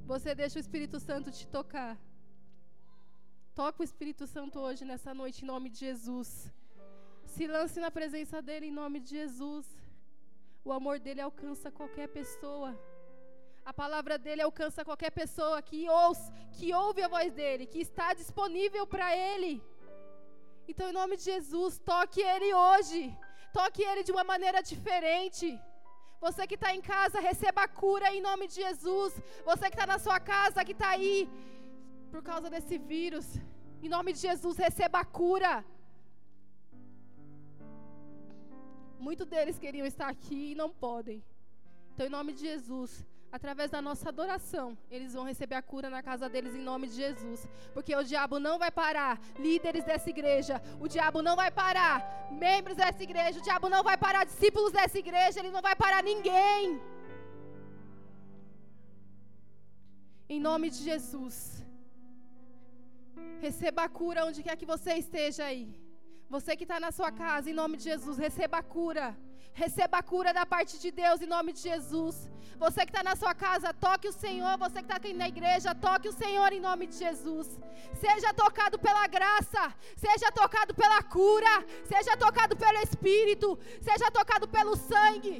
você deixa o Espírito Santo te tocar. Toca o Espírito Santo hoje, nessa noite, em nome de Jesus. Se lance na presença dEle, em nome de Jesus. O amor dEle alcança qualquer pessoa. A palavra dele alcança qualquer pessoa que ouça, que ouve a voz dele, que está disponível para ele. Então, em nome de Jesus, toque ele hoje. Toque ele de uma maneira diferente. Você que está em casa, receba a cura em nome de Jesus. Você que está na sua casa, que está aí por causa desse vírus, em nome de Jesus, receba a cura. Muitos deles queriam estar aqui e não podem. Então, em nome de Jesus, através da nossa adoração, eles vão receber a cura na casa deles em nome de Jesus. Porque o diabo não vai parar líderes dessa igreja, o diabo não vai parar membros dessa igreja, o diabo não vai parar discípulos dessa igreja, ele não vai parar ninguém. Em nome de Jesus. Receba a cura onde quer que você esteja aí. Você que está na sua casa, em nome de Jesus, receba a cura. Receba a cura da parte de Deus em nome de Jesus. Você que está na sua casa, toque o Senhor. Você que está aqui na igreja, toque o Senhor em nome de Jesus. Seja tocado pela graça, seja tocado pela cura, seja tocado pelo Espírito, seja tocado pelo sangue.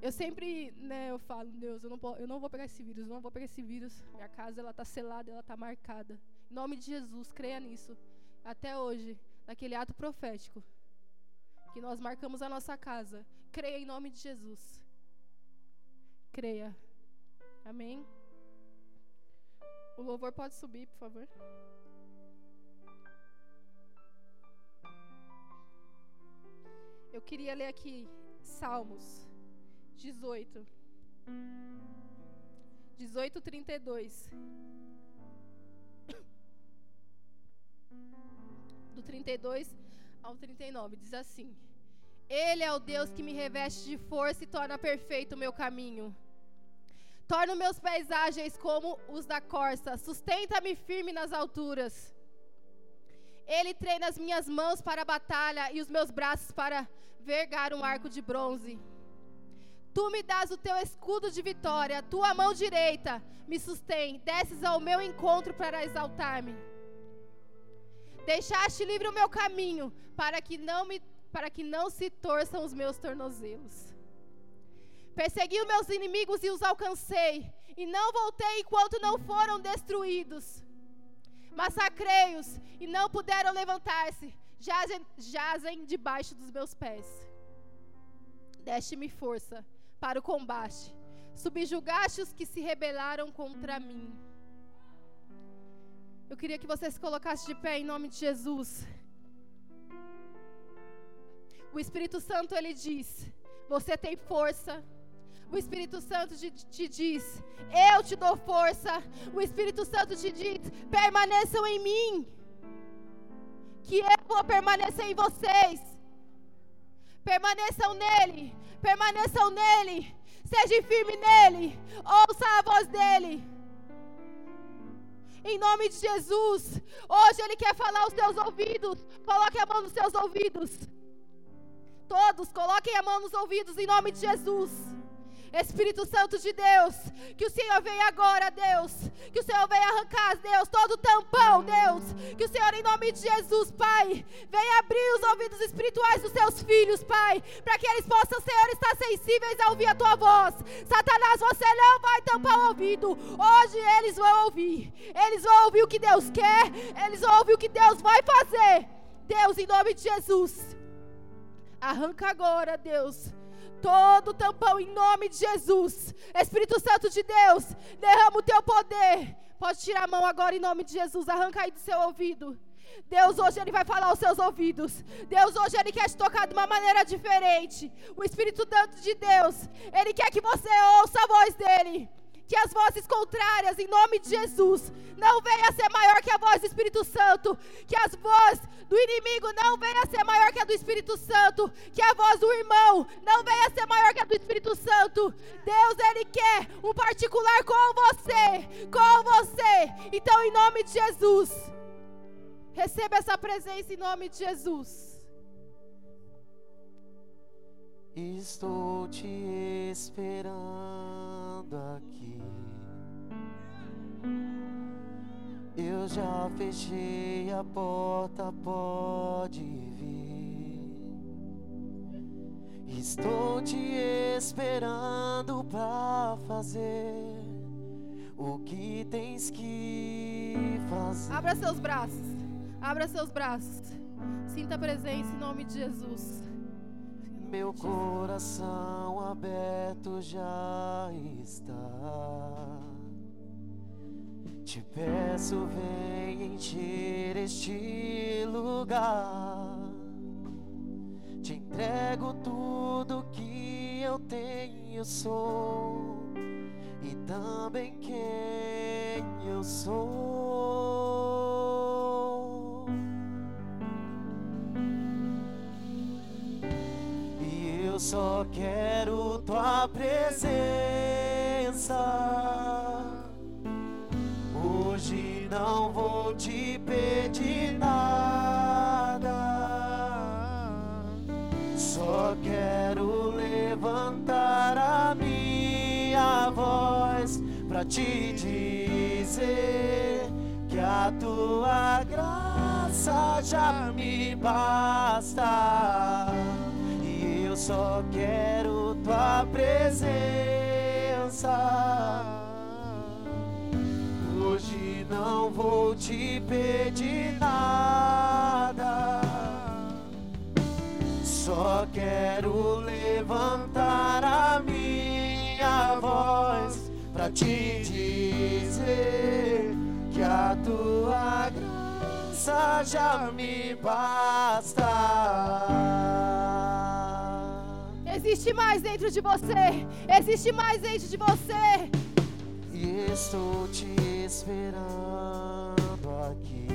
Eu sempre, né, eu falo, Deus, eu não, eu não vou pegar esse vírus, eu não vou pegar esse vírus. Minha casa, ela está selada, ela está marcada. Em nome de Jesus, creia nisso. Até hoje, naquele ato profético, que nós marcamos a nossa casa. Creia em nome de Jesus. Creia. Amém? O louvor pode subir, por favor. Eu queria ler aqui Salmos 18. 18, 32. Do 32 ao 39, diz assim: Ele é o Deus que me reveste de força e torna perfeito o meu caminho. Torna meus pés ágeis como os da corça, sustenta-me firme nas alturas. Ele treina as minhas mãos para a batalha e os meus braços para vergar um arco de bronze. Tu me dás o teu escudo de vitória, tua mão direita me sustém, desces ao meu encontro para exaltar-me. Deixaste livre o meu caminho, para que não me para que não se torçam os meus tornozelos. Persegui os meus inimigos e os alcancei, e não voltei enquanto não foram destruídos. Massacrei-os e não puderam levantar-se, jazem, jazem debaixo dos meus pés. Deste-me força para o combate, subjugaste os que se rebelaram contra mim. Eu queria que você se colocasse de pé em nome de Jesus. O Espírito Santo ele diz: Você tem força, O Espírito Santo te, te diz: Eu te dou força. O Espírito Santo te diz: Permaneçam em mim. Que eu vou permanecer em vocês. Permaneçam nele. Permaneçam nele. Seja firme nele. Ouça a voz dele. Em nome de Jesus. Hoje Ele quer falar aos seus ouvidos. Coloque a mão nos seus ouvidos. Todos, coloquem a mão nos ouvidos em nome de Jesus. Espírito Santo de Deus, que o Senhor venha agora, Deus. Que o Senhor venha arrancar, Deus, todo o tampão, Deus. Que o Senhor, em nome de Jesus, Pai, venha abrir os ouvidos espirituais dos seus filhos, Pai, para que eles possam, Senhor, estar sensíveis a ouvir a tua voz. Satanás, você não vai tampar o ouvido. Hoje eles vão ouvir. Eles vão ouvir o que Deus quer. Eles vão ouvir o que Deus vai fazer. Deus, em nome de Jesus. Arranca agora, Deus todo tampão em nome de Jesus. Espírito Santo de Deus, derrama o teu poder. Pode tirar a mão agora em nome de Jesus, arranca aí do seu ouvido. Deus hoje ele vai falar aos seus ouvidos. Deus hoje ele quer te tocar de uma maneira diferente. O Espírito Santo de Deus, ele quer que você ouça a voz dele que as vozes contrárias, em nome de Jesus, não venha ser maior que a voz do Espírito Santo, que as vozes do inimigo não venha ser maior que a do Espírito Santo, que a voz do irmão não venha ser maior que a do Espírito Santo. Deus, Ele quer um particular com você, com você. Então, em nome de Jesus, receba essa presença em nome de Jesus.
Estou te esperando aqui. Eu já fechei a porta, pode vir. Estou te esperando pra fazer o que tens que fazer.
Abra seus braços. Abra seus braços. Sinta a presença em nome de Jesus.
Meu coração aberto já está. Te peço, vem encher este lugar. Te entrego tudo que eu tenho, sou e também quem eu sou. E eu só quero tua presença. Não vou te pedir nada. Só quero levantar a minha voz pra te dizer que a tua graça já me basta. E eu só quero tua presença. Não vou te pedir nada. Só quero levantar a minha voz pra te dizer que a tua graça já me basta.
Existe mais dentro de você. Existe mais dentro de você.
E estou te esperando aqui.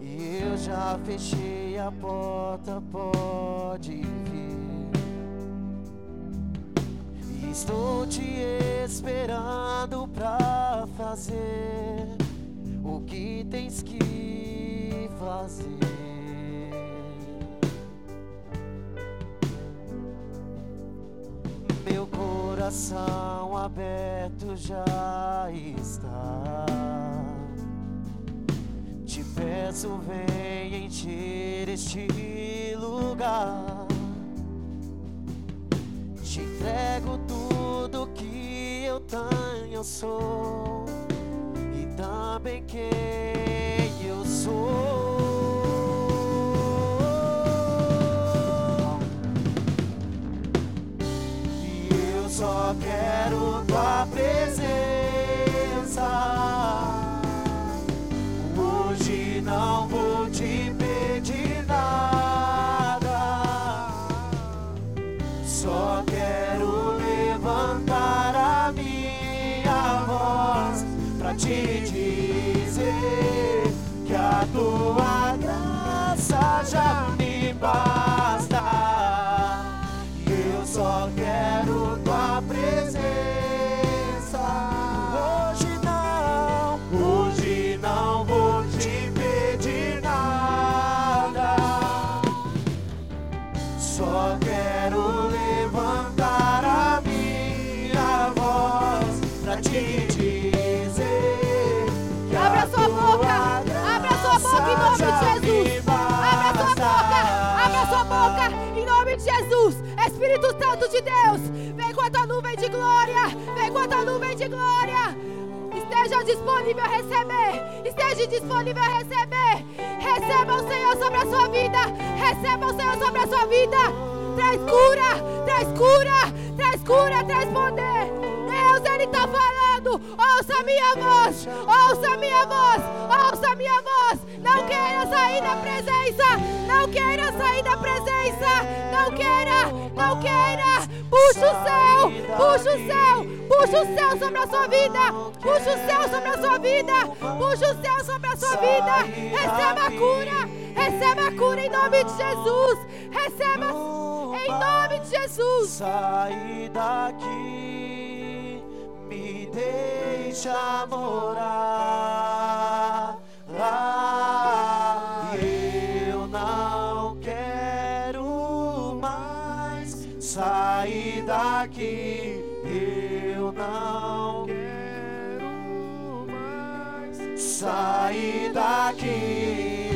E eu já fechei a porta, pode vir. E estou te esperando pra fazer o que tens que fazer. Meu coração aberto já está. Te peço, vem encher este lugar. Te entrego tudo que eu tenho, eu sou e também quem eu sou. Só quero tua presença.
Deus, vem com a tua nuvem de glória, vem com a tua nuvem de glória. Esteja disponível a receber, esteja disponível a receber. Receba o Senhor sobre a sua vida, receba o Senhor sobre a sua vida. Traz cura, traz cura, traz cura, traz poder. Deus, Ele está falando. Ouça a minha voz, ouça a minha voz, ouça a minha voz. Sair da presença, não queira sair da presença, não queira, não queira. Puxa o céu, puxa o céu, puxa o céu sobre a sua vida, puxa o céu sobre a sua vida, puxa o céu sobre a sua vida. Receba a cura, receba a cura em nome de Jesus, receba em nome de Jesus.
Sai daqui, me deixa morar sair daqui.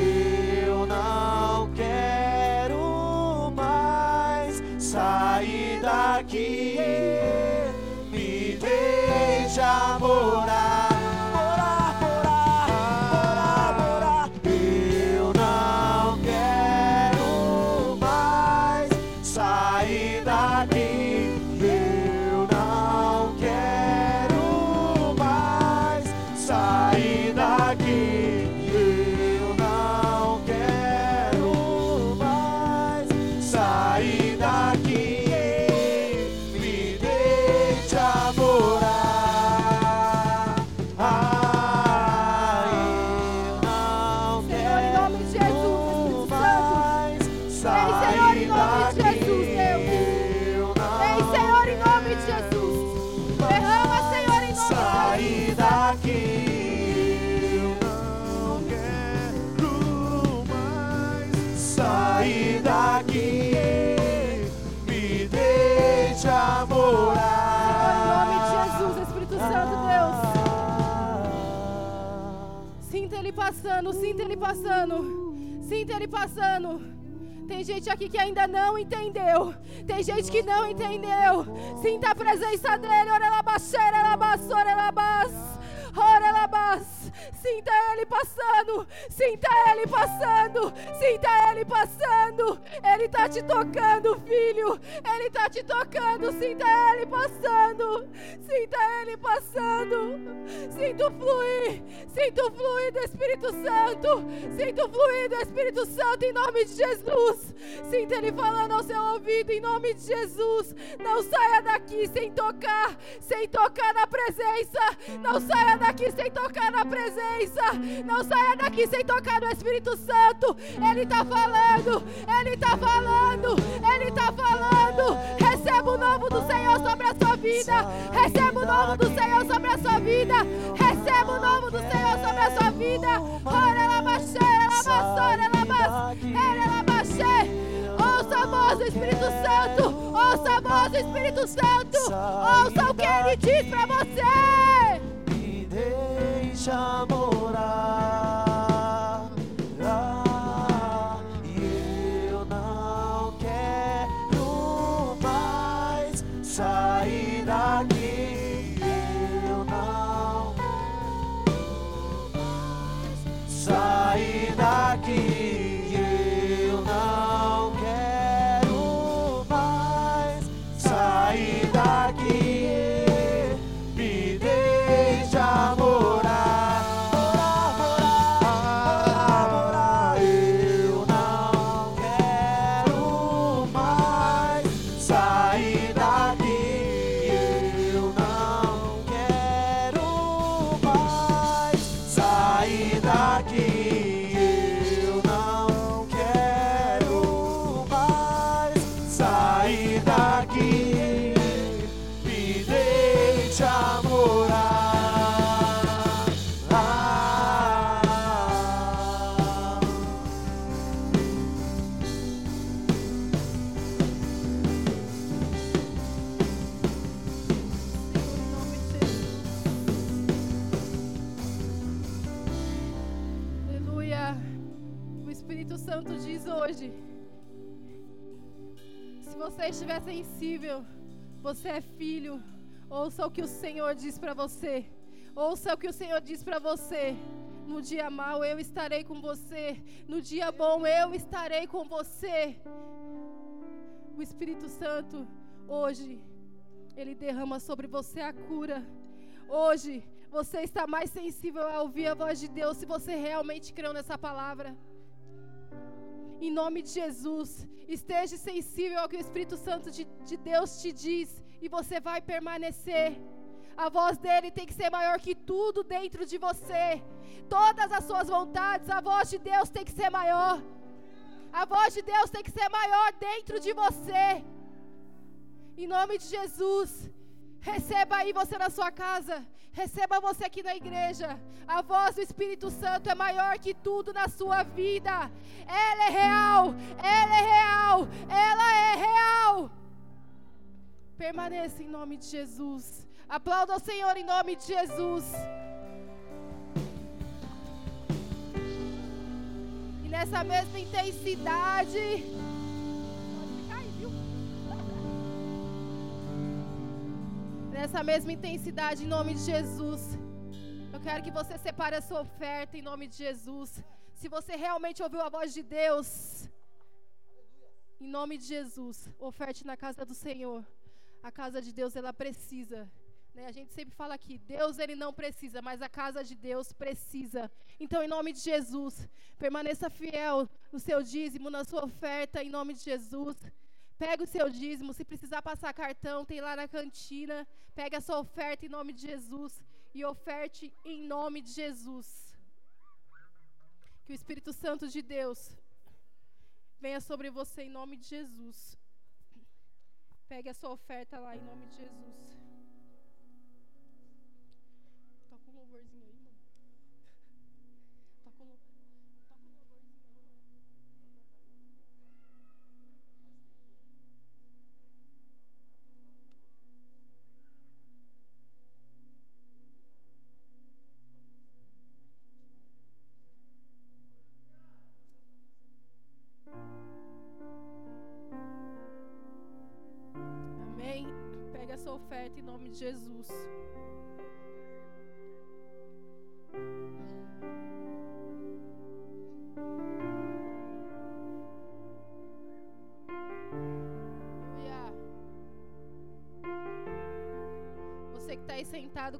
Eu não
quero mais
sair daqui. Me deixa morar.
Passando, sinta Ele passando. Sinta Ele passando. Tem gente aqui que ainda não entendeu. Tem gente que não entendeu. Sinta a presença dele. Ora labaxeira, labassora, labas. Sinta ele passando. Sinta ele passando. Sinta ele passando. Ele tá te tocando, filho. Ele tá te tocando. Sinta ele passando. Sinta ele passando. Sinta o fluir. Sinta o fluir do Espírito Santo. Sinta o fluir do Espírito Santo em nome de Jesus. Sinta ele falando ao seu ouvido em nome de Jesus. Não saia daqui sem tocar, sem tocar na presença. Não saia daqui sem tocar na presença. Não saia daqui sem tocar no Espírito Santo. Ele tá falando, ele tá falando, ele tá falando. Receba o novo do Senhor sobre a sua vida. Receba o novo do Senhor sobre a sua vida. Receba o novo do Senhor sobre a sua vida. Ora, labassora, labas, ela labaxê. Ouça a voz do Espírito Santo. Ouça a voz do Espírito Santo. Ouça o que ele diz pra você.
Deixa morar. Ah, e eu não quero mais sair daqui. Eu não sair daqui.
Sensível, você é filho. Ouça o que o Senhor diz para você. Ouça o que o Senhor diz para você. No dia mau eu estarei com você. No dia bom eu estarei com você. O Espírito Santo, hoje, ele derrama sobre você a cura. Hoje, você está mais sensível a ouvir a voz de Deus se você realmente creu nessa palavra. Em nome de Jesus, esteja sensível ao que o Espírito Santo de, de Deus te diz e você vai permanecer. A voz dele tem que ser maior que tudo dentro de você. Todas as suas vontades, a voz de Deus tem que ser maior. A voz de Deus tem que ser maior dentro de você. Em nome de Jesus, receba aí você na sua casa. Receba você aqui na igreja. A voz do Espírito Santo é maior que tudo na sua vida. Ela é real. Ela é real. Ela é real. Permaneça em nome de Jesus. Aplauda o Senhor em nome de Jesus. E nessa mesma intensidade. Nessa mesma intensidade, em nome de Jesus. Eu quero que você separe a sua oferta em nome de Jesus. Se você realmente ouviu a voz de Deus, em nome de Jesus, oferte na casa do Senhor. A casa de Deus, ela precisa. Né? A gente sempre fala aqui, Deus ele não precisa, mas a casa de Deus precisa. Então, em nome de Jesus, permaneça fiel no seu dízimo, na sua oferta, em nome de Jesus. Pega o seu dízimo, se precisar passar cartão, tem lá na cantina. Pega a sua oferta em nome de Jesus e oferte em nome de Jesus. Que o Espírito Santo de Deus venha sobre você em nome de Jesus. Pegue a sua oferta lá em nome de Jesus.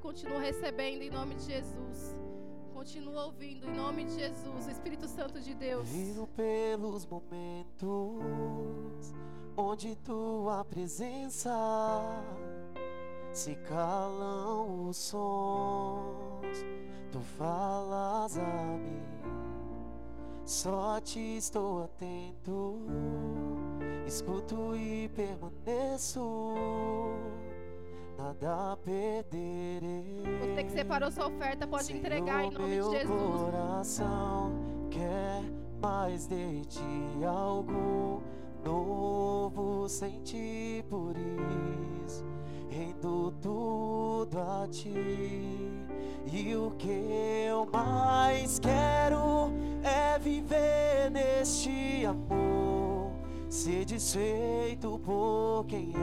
Continua recebendo em nome de Jesus. Continua ouvindo em nome de Jesus, Espírito Santo de Deus.
Vivo pelos momentos onde tua presença se calam os sons, tu falas a mim. Só te estou atento, escuto e permaneço, nada perderei.
Você que separou sua oferta pode
Senhor,
entregar em nome de
meu
Jesus.
coração quer mais de ti algo novo sem ti por isso rendo tudo a ti e o que eu mais quero é viver neste amor ser desfeito por quem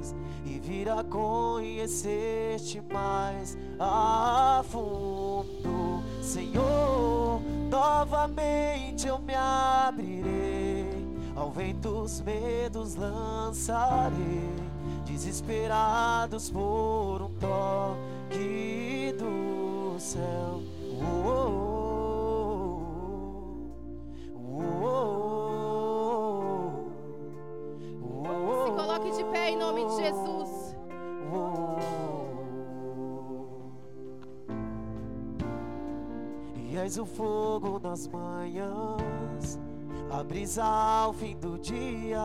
és e vir a conhecer-te mais a fundo, Senhor. Novamente eu me abrirei, ao vento os medos lançarei, desesperados por um toque do céu. Oh, oh, oh,
de pé em nome de Jesus.
E és o fogo nas manhãs, a brisa ao fim do dia,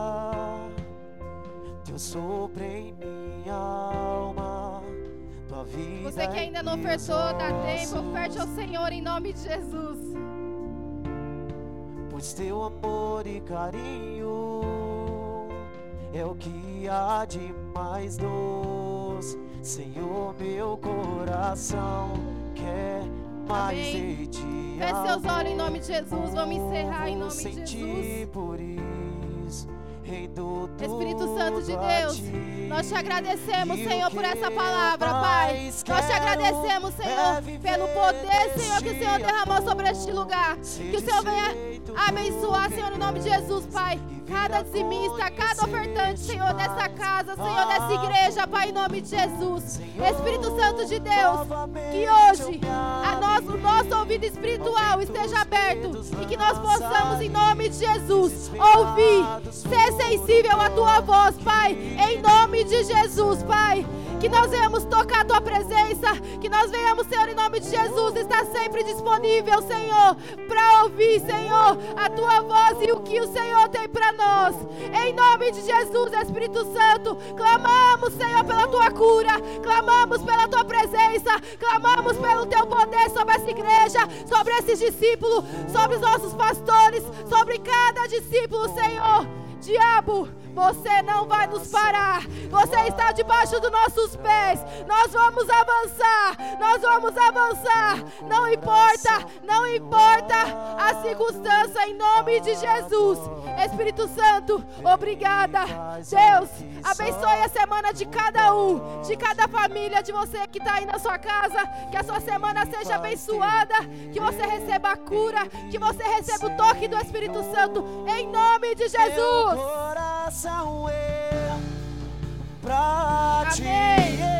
teu sopro em minha alma, tua vida.
Você que ainda não ofertou, dá tempo, oferte ao Senhor em nome de Jesus.
Pois teu amor e carinho é o que há de mais doce. Senhor, meu coração quer mais
Amém.
de ti.
Feche seus olhos em nome de Jesus. Vamos encerrar em nome de Jesus.
por isso
Espírito Santo de Deus. Nós te agradecemos, Senhor, por essa palavra, Pai. Nós te agradecemos,
é
Senhor, pelo poder, Senhor, que o Senhor derramou sobre este lugar. Que o Senhor venha abençoar, Senhor, em nome de Jesus, Pai. Cada dizimista, cada ofertante, Senhor, dessa casa, Senhor, dessa igreja, Pai, em nome de Jesus. Espírito Santo de Deus, que hoje a nós, o nosso ouvido espiritual esteja aberto e que nós possamos, em nome de Jesus, ouvir, ser sensível à tua voz, Pai, em nome de Jesus, Pai. Que nós venhamos tocar a tua presença, que nós venhamos, Senhor, em nome de Jesus, estar sempre disponível, Senhor, para ouvir, Senhor, a tua voz e o que o Senhor tem para nós. Em nome de Jesus, Espírito Santo, clamamos, Senhor, pela tua cura, clamamos pela tua presença, clamamos pelo teu poder sobre essa igreja, sobre esses discípulos, sobre os nossos pastores, sobre cada discípulo, Senhor. Diabo, você não vai nos parar. Você está debaixo dos nossos pés. Nós vamos avançar. Nós vamos avançar. Não importa, não importa a circunstância, em nome de Jesus. Espírito Santo, obrigada. Deus, abençoe a semana de cada um, de cada família, de você que está aí na sua casa. Que a sua semana seja abençoada. Que você receba a cura. Que você receba o toque do Espírito Santo, em nome de Jesus.
Coração eu pra ti.
Amém.
é.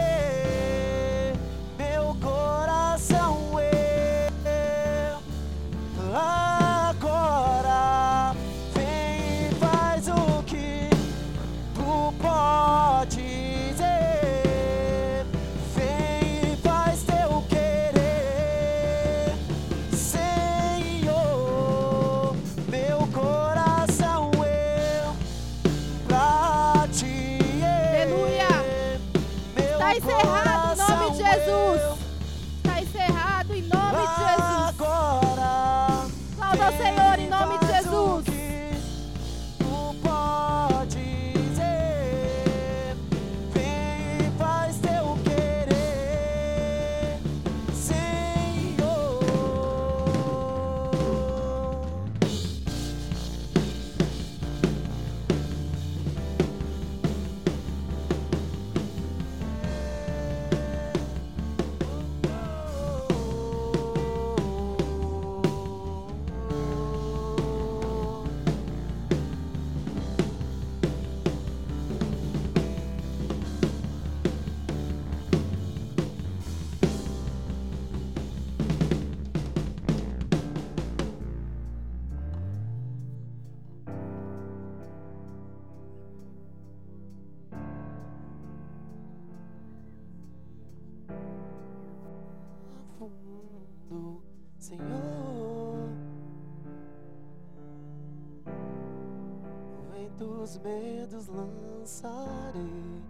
Dos medos lançarei,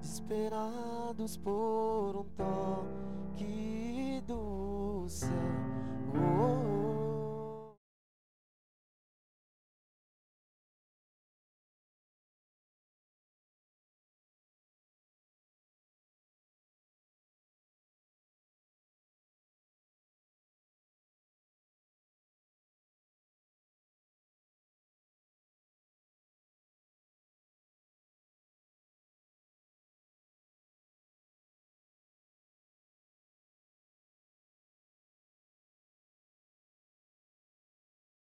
desesperados por um toque do céu. Oh,